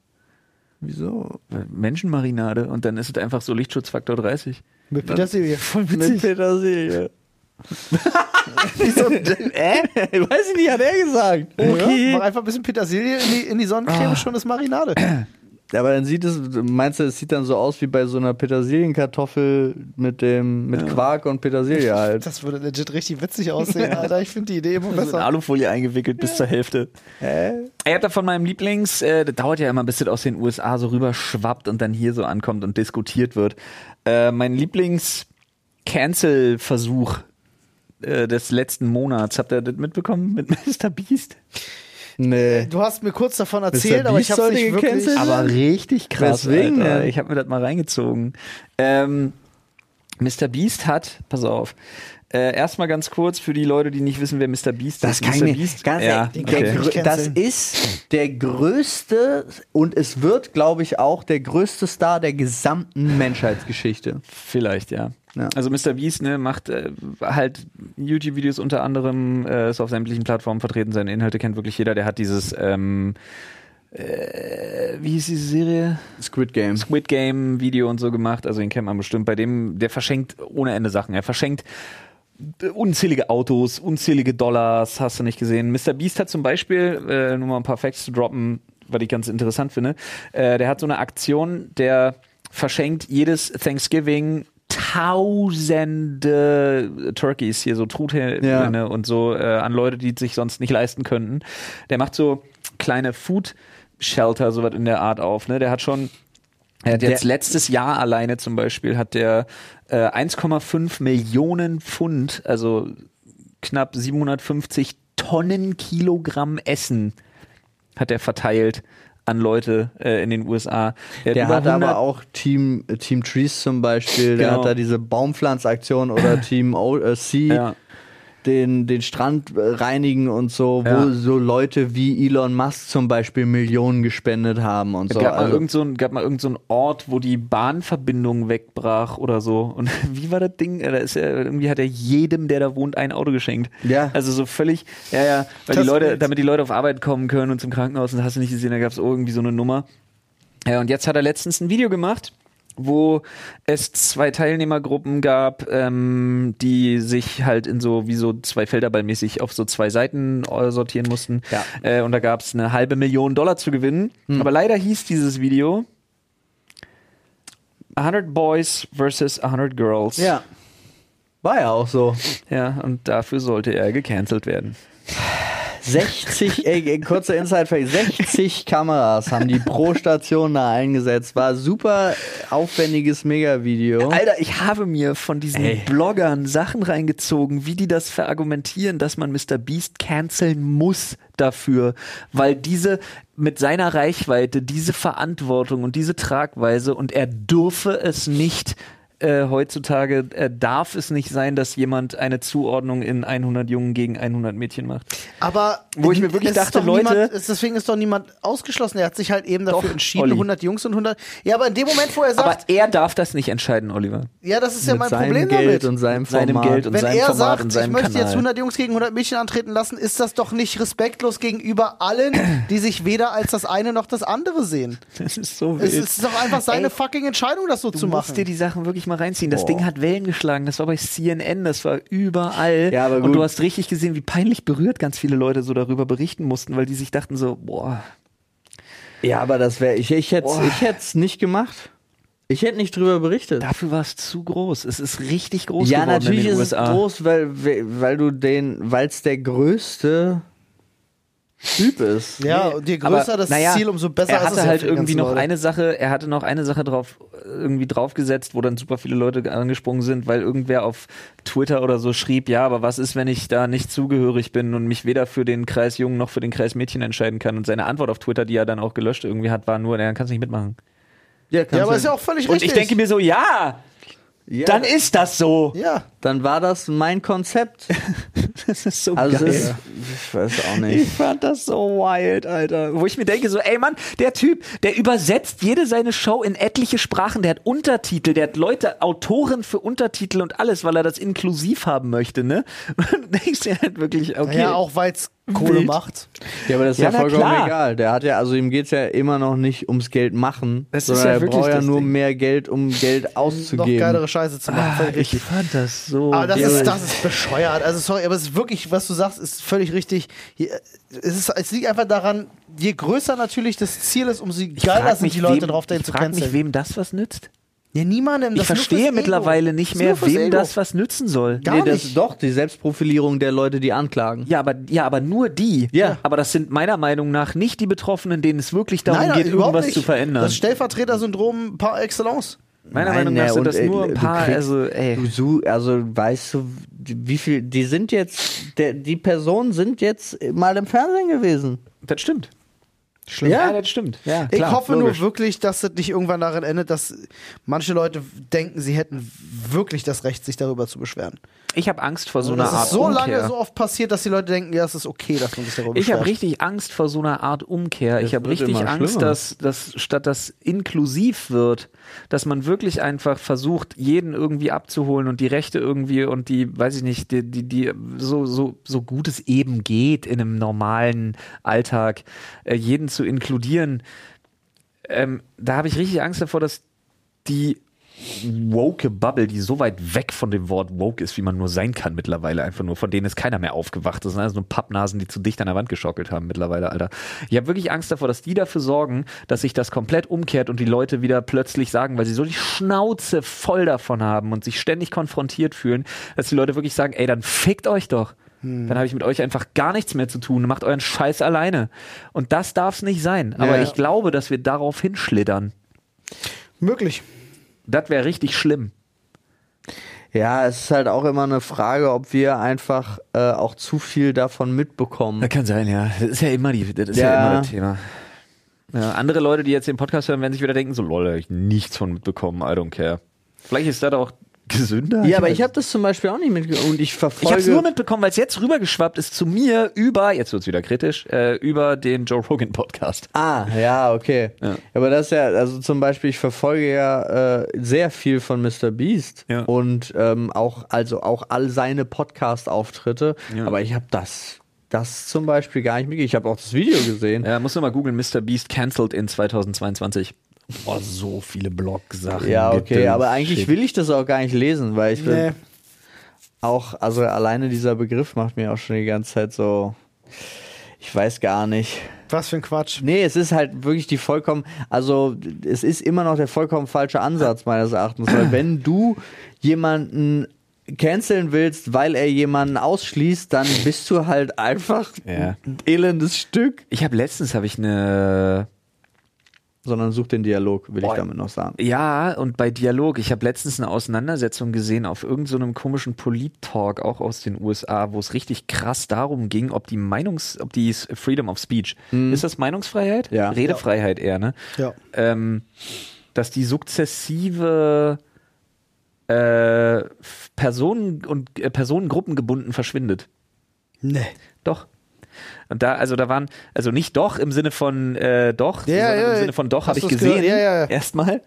wieso? Menschenmarinade und dann ist es einfach so Lichtschutzfaktor 30. Mit Petersilie. Voll Mit Petersilie. Wieso denn? Äh? Weiß ich nicht, hat er gesagt. Okay. Mach einfach ein bisschen Petersilie in die, in die Sonnencreme, schon ist Marinade. Aber dann sieht es, meinst du, es sieht dann so aus wie bei so einer Petersilienkartoffel mit dem, mit Quark und Petersilie halt. Das würde legit richtig witzig aussehen, Alter. Ich finde die Idee immer Das ist in besser. Alufolie eingewickelt bis zur Hälfte. Hä? Ich hab da von meinem Lieblings, äh, das dauert ja immer, bis das aus den USA so rüber schwappt und dann hier so ankommt und diskutiert wird. Äh, mein Lieblings-Cancel-Versuch äh, des letzten Monats, habt ihr das mitbekommen mit Mr. Beast? Nee. Du hast mir kurz davon erzählt, aber ich habe nicht wirklich. gecancelt Aber richtig krass. Weswegen Alter. Ich habe mir das mal reingezogen. Ähm, Mr. Beast hat, pass auf, äh, erstmal ganz kurz für die Leute, die nicht wissen, wer Mr. Beast Das ist. kann Mr. mir Beast, ganz ja, okay. der, das ist der größte und es wird, glaube ich, auch der größte Star der gesamten Menschheitsgeschichte. Vielleicht, ja. Ja. Also Mr. Beast ne, macht äh, halt YouTube-Videos unter anderem, äh, ist auf sämtlichen Plattformen vertreten, seine Inhalte kennt wirklich jeder. Der hat dieses, ähm, äh, wie hieß diese Serie? Squid Game. Squid Game Video und so gemacht, also den kennt man bestimmt. Bei dem, der verschenkt ohne Ende Sachen. Er verschenkt unzählige Autos, unzählige Dollars, hast du nicht gesehen. Mr. Beast hat zum Beispiel, äh, nur mal ein paar Facts zu droppen, was ich ganz interessant finde, äh, der hat so eine Aktion, der verschenkt jedes Thanksgiving tausende Turkeys, hier so Truthähne Ja. und so äh, an Leute, die es sich sonst nicht leisten könnten. Der macht so kleine Food Shelter, sowas in der Art auf. Ne? Der hat schon er hat jetzt Der- letztes Jahr alleine zum Beispiel hat der äh, 1,5 Millionen Pfund, also knapp 750 Tonnen Kilogramm Essen hat er verteilt an Leute äh, in den USA. Er Der über hat 100 aber auch Team, äh, Team Trees zum Beispiel, der Genau. hat da diese Baumpflanzaktion oder Team o äh, Sea, ja. Den, den Strand äh, reinigen und so, wo Ja. so Leute wie Elon Musk zum Beispiel Millionen gespendet haben und so. gab, mal Also, irgend so ein, gab mal irgend so Ort, wo die Bahnverbindung wegbrach oder so. Und wie war das Ding? Da ist er, irgendwie hat er jedem, der da wohnt, ein Auto geschenkt. Ja. Also so völlig, ja, ja, weil Das die Leute, will's. damit die Leute auf Arbeit kommen können und zum Krankenhaus und hast du nicht gesehen, da gab es irgendwie so eine Nummer. Ja, und jetzt hat er letztens ein Video gemacht, wo es zwei Teilnehmergruppen gab, ähm, die sich halt in so wie so zwei Felderballmäßig auf so zwei Seiten äh, sortieren mussten. Ja. Äh, und da gab es eine halbe Million Dollar zu gewinnen. Hm. Aber leider hieß dieses Video 100 Boys versus 100 Girls. ja. War ja auch so. Ja, und dafür sollte er gecancelt werden. 60, ey, kurzer Insight, 60 Kameras haben die pro Station da eingesetzt. War super aufwendiges Mega-Video. Alter, ich habe mir von diesen Ey. Bloggern Sachen reingezogen, wie die das verargumentieren, dass man Mr. Beast canceln muss dafür, weil diese mit seiner Reichweite, diese Verantwortung und diese Tragweise und er dürfe es nicht äh, heutzutage äh, darf es nicht sein, dass jemand eine Zuordnung in 100 Jungen gegen 100 Mädchen macht. Aber Wo ich mir wirklich ist dachte, doch niemand, Leute- es- deswegen ist doch niemand ausgeschlossen. Er hat sich halt eben dafür Doch, entschieden, Olli. 100 Jungs und 100. Ja, aber in dem Moment, wo er sagt, Aber er darf das nicht entscheiden, Oliver. ja, das ist ja mein seinem Problem Geld damit. und seinem Mit seinem Format. Geld und Wenn seinem er Format sagt, und ich möchte jetzt Kanal. 100 Jungs gegen 100 Mädchen antreten lassen, ist das doch nicht respektlos gegenüber allen, die sich weder als das eine noch das andere sehen. Das ist so Es ist doch einfach seine Ey, fucking Entscheidung, das so Du zu musst machen. dir die Sachen wirklich mal reinziehen. Das Ding hat Wellen geschlagen. Das war bei CNN, das war überall. Ja, aber Und gut. du hast richtig gesehen, wie peinlich berührt ganz viele Leute so darüber berichten mussten, weil die sich dachten so, boah, Ja, aber das wäre, ich, ich hätte Boah. hätt's nicht gemacht. Ich hätte nicht drüber berichtet. dafür war es zu groß. Es ist richtig groß ja, geworden natürlich in den ist USA. es groß, weil, weil du den, weil es der größte Typ ist. ja, und je größer Aber, das naja, Ziel, umso besser er ist hatte es ja halt für die irgendwie noch Leute. eine Sache, er hatte noch eine Sache drauf irgendwie draufgesetzt, wo dann super viele Leute angesprungen sind, weil irgendwer auf Twitter oder so schrieb, ja, aber was ist, wenn ich da nicht zugehörig bin und mich weder für den Kreis Jungen noch für den Kreis Mädchen entscheiden kann? Und seine Antwort auf Twitter, die er dann auch gelöscht irgendwie hat, war nur, dann kannst du nicht mitmachen. Ja, Ja, aber ist ja auch völlig Und richtig. ich denke mir so, ja, ja, dann ist das so. ja. dann war das mein Konzept. Das ist so Also geil. es ist, ich weiß auch Ich nicht. fand das so wild, Alter. Wo ich mir denke, so, ey Mann, der Typ, der übersetzt jede seine Show in etliche Sprachen, der hat Untertitel, der hat Leute, Autoren für Untertitel und alles, weil er das inklusiv haben möchte, ne? Und dann denkst du dir halt wirklich, okay. Ja, auch weil es Kohle Wild. macht. Ja, aber das ist Ja, ja, vollkommen klar. egal. Der hat ja, also ihm geht's ja immer noch nicht ums Geld machen, Das ist sondern ja er wirklich braucht ja das nur Ding. mehr Geld, um Geld Noch auszugeben. geilere Scheiße zu machen. ah, ich fand das so. Aber das wild. ist, das ist bescheuert. Also sorry, aber es ist wirklich, was du sagst, ist völlig richtig. Es, ist, es liegt einfach daran, je größer natürlich das Ziel ist, umso Ich geiler sind mich, die Leute wem, drauf, dahin ich zu frag mich, canceln. wem das was nützt. Ja, niemandem. Ich das nur verstehe fürs Ego. mittlerweile nicht mehr, wem Ego. das was nützen soll. Gar nee, das nicht. ist doch die Selbstprofilierung der Leute, die anklagen. Ja, aber, ja, aber nur die. Ja. Aber das sind meiner Meinung nach nicht die Betroffenen, denen es wirklich darum Nein, geht, überhaupt irgendwas nicht. zu verändern. Das Stellvertreter-Syndrom par excellence. Meiner Nein, Meinung nach ja, sind und, das äh, nur ein du paar, kriegst- also, ey. Du, also weißt du, wie viel, die sind jetzt, der, die Personen sind jetzt mal im Fernsehen gewesen. Das stimmt. Schlimm. Ja, das stimmt. Ja, Ich klar, hoffe logisch. nur wirklich, dass das nicht irgendwann darin endet, dass manche Leute denken, sie hätten wirklich das Recht, sich darüber zu beschweren. Ich habe Angst vor so einer das Art ist so Umkehr. lange so oft passiert, dass die Leute denken, ja, es ist okay, dass man sich darüber ich habe richtig Angst vor so einer Art Umkehr. ich Das habe wird richtig Angst, dass, dass statt das inklusiv wird, dass man wirklich einfach versucht, jeden irgendwie abzuholen und die Rechte irgendwie und die, weiß ich nicht, die, die, die so, so, so gut es eben geht in einem normalen Alltag, äh, jeden zu inkludieren. Ähm, da habe ich richtig Angst davor, dass die woke Bubble, die so weit weg von dem Wort woke ist, wie man nur sein kann mittlerweile, einfach nur, von denen ist keiner mehr aufgewacht. Das sind also nur Pappnasen, die zu dicht an der Wand geschockelt haben mittlerweile, Alter. Ich habe wirklich Angst davor, dass die dafür sorgen, dass sich das komplett umkehrt und die Leute wieder plötzlich sagen, weil sie so die Schnauze voll davon haben und sich ständig konfrontiert fühlen, dass die Leute wirklich sagen, ey, dann fickt euch doch. Dann habe ich mit euch einfach gar nichts mehr zu tun. Macht euren Scheiß alleine. Und das darf es nicht sein. Aber Ja. ich glaube, dass wir darauf hinschlittern. Möglich. Das wäre richtig schlimm. Ja, es ist halt auch immer eine Frage, ob wir einfach äh, auch zu viel davon mitbekommen. Das kann sein, ja. Das ist ja immer, die, das ist ja. Ja. immer das Thema. Ja, andere Leute, die jetzt den Podcast hören, werden sich wieder denken, so lol, da hab ich nichts von mitbekommen, I don't care. Vielleicht ist das auch gesünder. Ja, aber ich habe das zum Beispiel auch nicht mitbekommen und ich Ich verfolge. habe es nur mitbekommen, weil es jetzt rübergeschwappt ist zu mir über, jetzt wird's wieder kritisch, äh, über den Joe Rogan Podcast. Ah, ja, okay. Ja. Aber das ist ja, also zum Beispiel, ich verfolge ja äh, sehr viel von Mr. Beast Ja. und ähm, auch, also auch all seine Podcast-Auftritte. Ja. Aber ich habe das, das zum Beispiel gar nicht mitgekriegt. Ich habe auch das Video gesehen. Ja, musst du mal googeln, Mr. Beast cancelled in 2022. Boah, so viele Blog-Sachen. Ja, okay, aber eigentlich Shit. will ich das auch gar nicht lesen, weil ich Nee. bin auch, also alleine dieser Begriff macht mir auch schon die ganze Zeit so, ich weiß gar nicht. Was für ein Quatsch. Nee, es ist halt wirklich die vollkommen, also es ist immer noch der vollkommen falsche Ansatz meines Erachtens, weil wenn du jemanden canceln willst, weil er jemanden ausschließt, dann bist du halt einfach Ja. ein elendes Stück. Ich habe letztens habe ich eine Sondern such den Dialog, will ich damit noch sagen. Ja, und bei Dialog, ich habe letztens eine Auseinandersetzung gesehen auf irgendeinem so einem komischen Polit-Talk, auch aus den USA, wo es richtig krass darum ging, ob die Meinungs-, ob die Freedom of Speech, ist das Meinungsfreiheit? Ja. Redefreiheit eher, ne? Ja. Ähm, dass die sukzessive äh, Personen- und äh, Personengruppen gebunden verschwindet. Nee. Doch. Und da, also da waren, also nicht doch im Sinne von äh, doch, Ja, sondern ja, im Sinne von doch habe ich gesehen. Ja. Erstmal.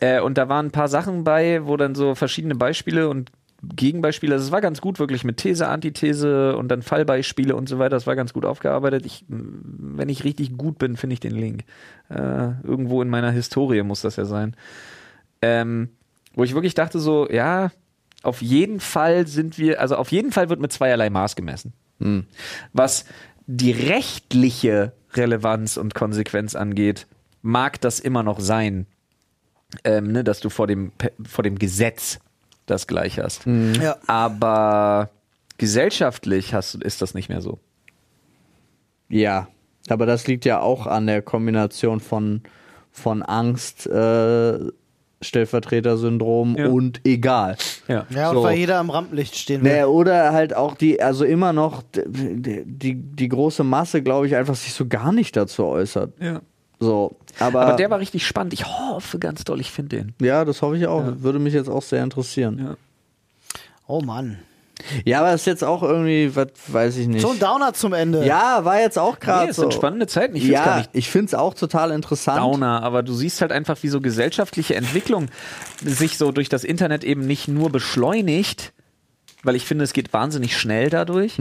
Äh, und da waren ein paar Sachen bei, wo dann so verschiedene Beispiele und Gegenbeispiele, also es war ganz gut wirklich mit These, Antithese und dann Fallbeispiele und so weiter, das war ganz gut aufgearbeitet. Ich, wenn ich richtig gut bin, finde ich den Link. Äh, irgendwo in meiner Historie muss das ja sein. Ähm, wo ich wirklich dachte so, ja, auf jeden Fall sind wir, also auf jeden Fall wird mit zweierlei Maß gemessen. Was die rechtliche Relevanz und Konsequenz angeht, mag das immer noch sein, ähm, ne, dass du vor dem, vor dem Gesetz das gleich hast. Ja. Aber gesellschaftlich hast, du- ist das nicht mehr so. Ja, aber das liegt ja auch an der Kombination von, von Angst, äh, Stellvertreter-Syndrom Ja. und egal. Ja. Ja, und So. weil jeder am Rampenlicht stehen will. Nee, oder halt auch die, also immer noch die, die, die große Masse, glaube ich, einfach sich so gar nicht dazu äußert. ja. So, aber, Aber der war richtig spannend. Ich hoffe ganz doll, ich finde den. ja, das hoffe ich auch. Ja. Würde mich jetzt auch sehr interessieren. Ja. Oh Mann. Ja, aber das ist jetzt auch irgendwie, was weiß ich nicht. So ein Downer zum Ende. ja, war jetzt auch gerade Nee, es so. sind spannende Zeiten. Ich finde es gar ja, nicht ich finde es auch total interessant. Downer, aber du siehst halt einfach, wie so gesellschaftliche Entwicklung sich so durch das Internet eben nicht nur beschleunigt, weil ich finde, es geht wahnsinnig schnell dadurch,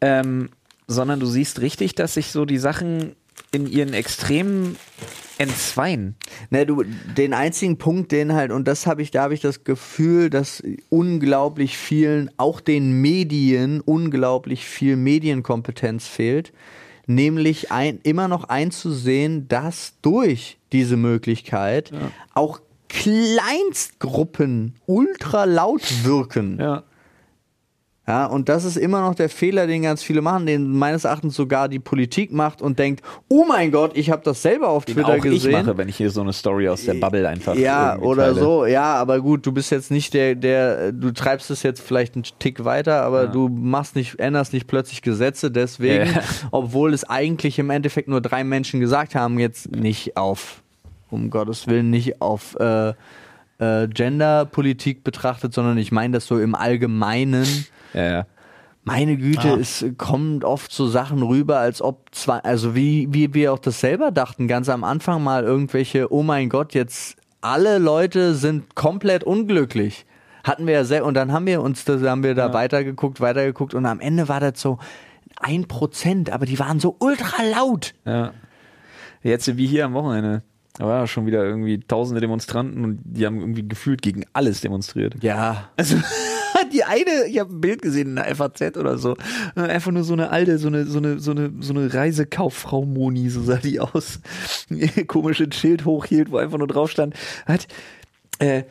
ähm, sondern du siehst richtig, dass sich so die Sachen in ihren Extremen entzweien. Ne, du, den einzigen Punkt, den halt, und das habe ich, da habe ich das Gefühl, dass unglaublich vielen, auch den Medien, unglaublich viel Medienkompetenz fehlt, nämlich ein, immer noch einzusehen, dass durch diese Möglichkeit auch Kleinstgruppen ultra laut wirken. Ja. Ja, und das ist immer noch der Fehler, den ganz viele machen, den meines Erachtens sogar die Politik macht und denkt, oh mein Gott, ich habe das selber auf Den Twitter auch ich gesehen. mache, wenn ich hier so eine Story aus der Bubble einfach Ja, oder teile. so, ja, aber gut, du bist jetzt nicht der, der, du treibst es jetzt vielleicht einen Tick weiter, aber du machst nicht, änderst nicht plötzlich Gesetze, deswegen, Ja. obwohl es eigentlich im Endeffekt nur drei Menschen gesagt haben, jetzt nicht auf, um Gottes Willen, nicht auf äh, äh, Genderpolitik betrachtet, sondern ich meine das so im Allgemeinen. Ja, ja. Meine Güte, Ah. es kommt oft so Sachen rüber, als ob zwar, also wie, wie wir auch das selber dachten, ganz am Anfang mal irgendwelche, oh mein Gott, jetzt alle Leute sind komplett unglücklich. Hatten wir ja sehr, und dann haben wir uns, da haben wir da weitergeguckt, weitergeguckt und am Ende war das so ein Prozent, aber die waren so ultra laut. Ja. Jetzt wie hier am Wochenende. Da waren schon wieder irgendwie tausende Demonstranten und die haben irgendwie gefühlt gegen alles demonstriert. Ja. Also die eine, ich habe ein Bild gesehen in der FAZ oder so, einfach nur so eine alte, so eine so eine so eine so eine Reisekauffrau Moni, so sah die aus, komische Schild hochhielt, wo einfach nur drauf stand, hat äh,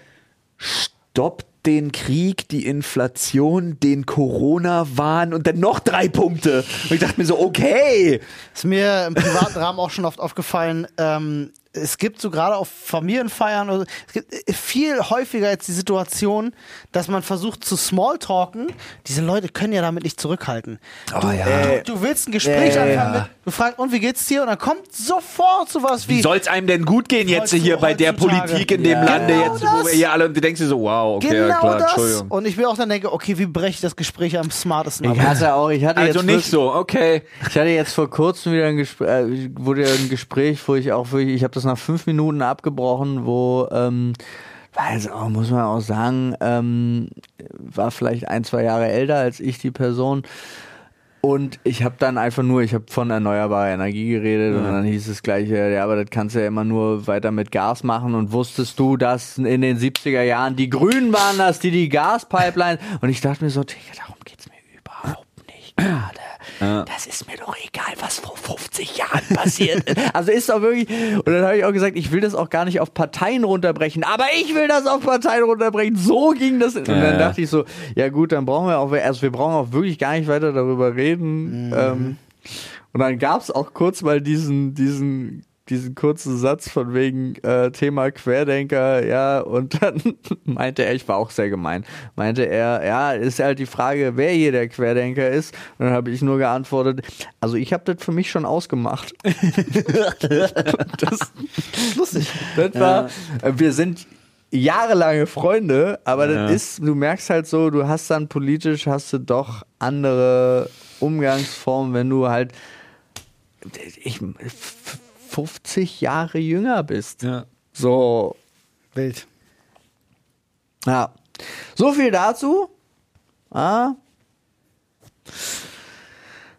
stoppt den Krieg, die Inflation, den Corona-Wahn und dann noch drei Punkte. Und ich dachte mir so, okay. Ist mir im privaten Rahmen auch schon oft aufgefallen, ähm, es gibt so gerade auf Familienfeiern, oder, es gibt äh, viel häufiger jetzt die Situation, dass man versucht zu smalltalken. Diese Leute können ja damit nicht zurückhalten. du, ja. du, du willst ein Gespräch Äh, anfangen mit, du fragst, und wie geht's dir? Und dann kommt sofort sowas wie, Wie soll's einem denn gut gehen jetzt hier bei der. Politik in dem Ja. Lande Genau jetzt, wo wir hier alle und du denkst dir so, wow, okay, genau ja, klar, das. Entschuldigung. Und ich mir auch dann denke, okay, wie breche ich das Gespräch am smartesten ab? Ich hatte auch, ich hatte Also jetzt nicht so, okay. Ich hatte jetzt vor kurzem wieder ein Gespräch, äh, wurde ein Gespräch, wo ich auch wirklich, ich habe das nach fünf Minuten abgebrochen, wo, ähm, also auch, muss man auch sagen, ähm, war vielleicht ein, zwei Jahre älter als ich, die Person. Und ich habe dann einfach nur, ich habe von erneuerbarer Energie geredet und dann hieß es gleich, ja, aber das kannst du ja immer nur weiter mit Gas machen. Und wusstest du, dass in den 70er Jahren die Grünen waren, dass die die Gaspipeline und ich dachte mir so, Digga, gerade. Das ist mir doch egal, was vor 50 Jahren passiert ist. Also ist doch wirklich. Und dann habe ich auch gesagt, ich will das auch gar nicht auf Parteien runterbrechen, aber ich will das auf Parteien runterbrechen. So ging das. Und dann Ja. dachte ich so, ja gut, dann brauchen wir auch, also wir brauchen auch wirklich gar nicht weiter darüber reden. Ähm, und dann gab es auch kurz mal diesen, diesen, diesen kurzen Satz von wegen äh, Thema Querdenker, ja, und dann meinte er, ich war auch sehr gemein, meinte er, ja, ist halt die Frage, wer hier der Querdenker ist. Und dann habe ich nur geantwortet, also ich habe das für mich schon ausgemacht. das, Lustig. das war, äh, wir sind jahrelange Freunde, aber Ja. das ist, du merkst halt so, du hast dann politisch, hast du doch andere Umgangsformen, wenn du halt ich, 50 Jahre jünger bist. Ja. So, Wild. ja. So viel dazu. Ah.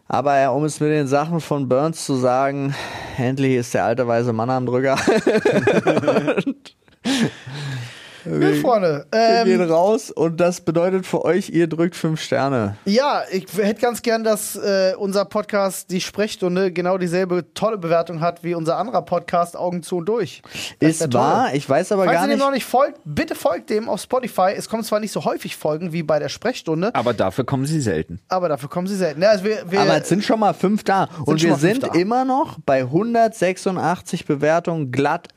Aber ja, um es mit den Sachen von Burns zu sagen, endlich ist der alte weise Mann am Drücker. Gut, Freunde. Wir gehen Ähm, raus und das bedeutet für euch, ihr drückt fünf Sterne. ja, ich hätte ganz gern, dass äh, unser Podcast, die Sprechstunde, genau dieselbe tolle Bewertung hat wie unser anderer Podcast, Augen zu und durch. Das Ist toll. wahr, ich weiß aber Falls gar ihr dem nicht. noch nicht folgt, bitte folgt dem auf Spotify. Es kommen zwar nicht so häufig Folgen wie bei der Sprechstunde, Aber dafür kommen sie selten. aber dafür kommen sie selten. Ja, also wir, wir, Aber es sind schon mal fünf da. Und wir fünf sind da. immer noch bei 186 Bewertungen, glatt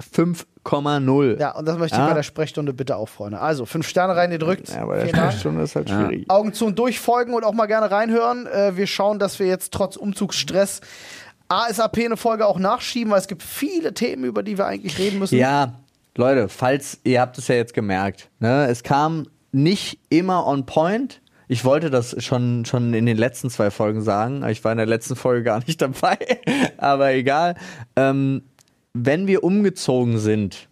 5,0. ja, und das möchte ich Ja. bei der Sprechstunde bitte auch, Freunde. Also, fünf Sterne rein gedrückt. Ja, bei der. Sprechstunde ist halt schwierig. Augen zu und durch folgen und auch mal gerne reinhören. Äh, wir schauen, dass wir jetzt trotz Umzugsstress ASAP eine Folge auch nachschieben, weil es gibt viele Themen, über die wir eigentlich reden müssen. Ja, Leute, falls ihr habt es ja jetzt gemerkt, ne, es kam nicht immer on point. Ich wollte das schon, schon in den letzten zwei Folgen sagen. Ich war in der letzten Folge gar nicht dabei, aber egal. Ähm, wenn wir umgezogen sind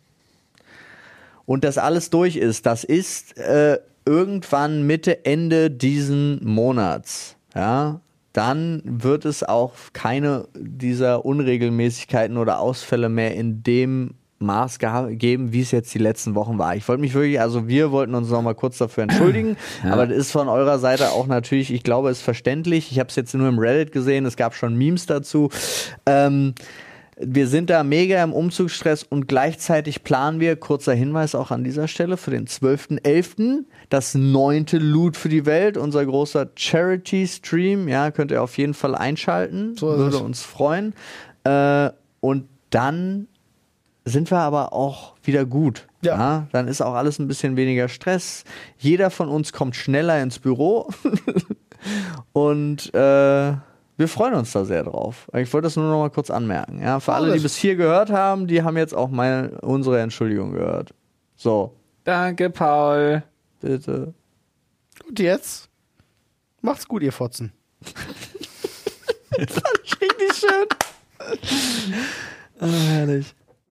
und das alles durch ist, das ist äh, irgendwann Mitte, Ende diesen Monats, ja, dann wird es auch keine dieser Unregelmäßigkeiten oder Ausfälle mehr in dem Maß geben, wie es jetzt die letzten Wochen war. Ich wollte mich wirklich, also wir wollten uns noch mal kurz dafür entschuldigen, aber das ist von eurer Seite auch natürlich, ich glaube, ist verständlich. Ich habe es jetzt nur im Reddit gesehen, es gab schon Memes dazu. Ähm, wir sind da mega im Umzugsstress und gleichzeitig planen wir, kurzer Hinweis auch an dieser Stelle, für den 12.11. das neunte Loot für die Welt, unser großer Charity-Stream. Ja, könnt ihr auf jeden Fall einschalten. So Würde uns freuen. Äh, und dann sind wir aber auch wieder gut. Ja. Dann ist auch alles ein bisschen weniger Stress. Jeder von uns kommt schneller ins Büro. und äh, wir freuen uns da sehr drauf. Ich wollte das nur noch mal kurz anmerken. Ja, für alle, die bis hier gehört haben, die haben jetzt auch meine, unsere Entschuldigung gehört. So, Danke, Paul. bitte. Und jetzt macht's gut, ihr Fotzen. Richtig schön. Ah, herrlich.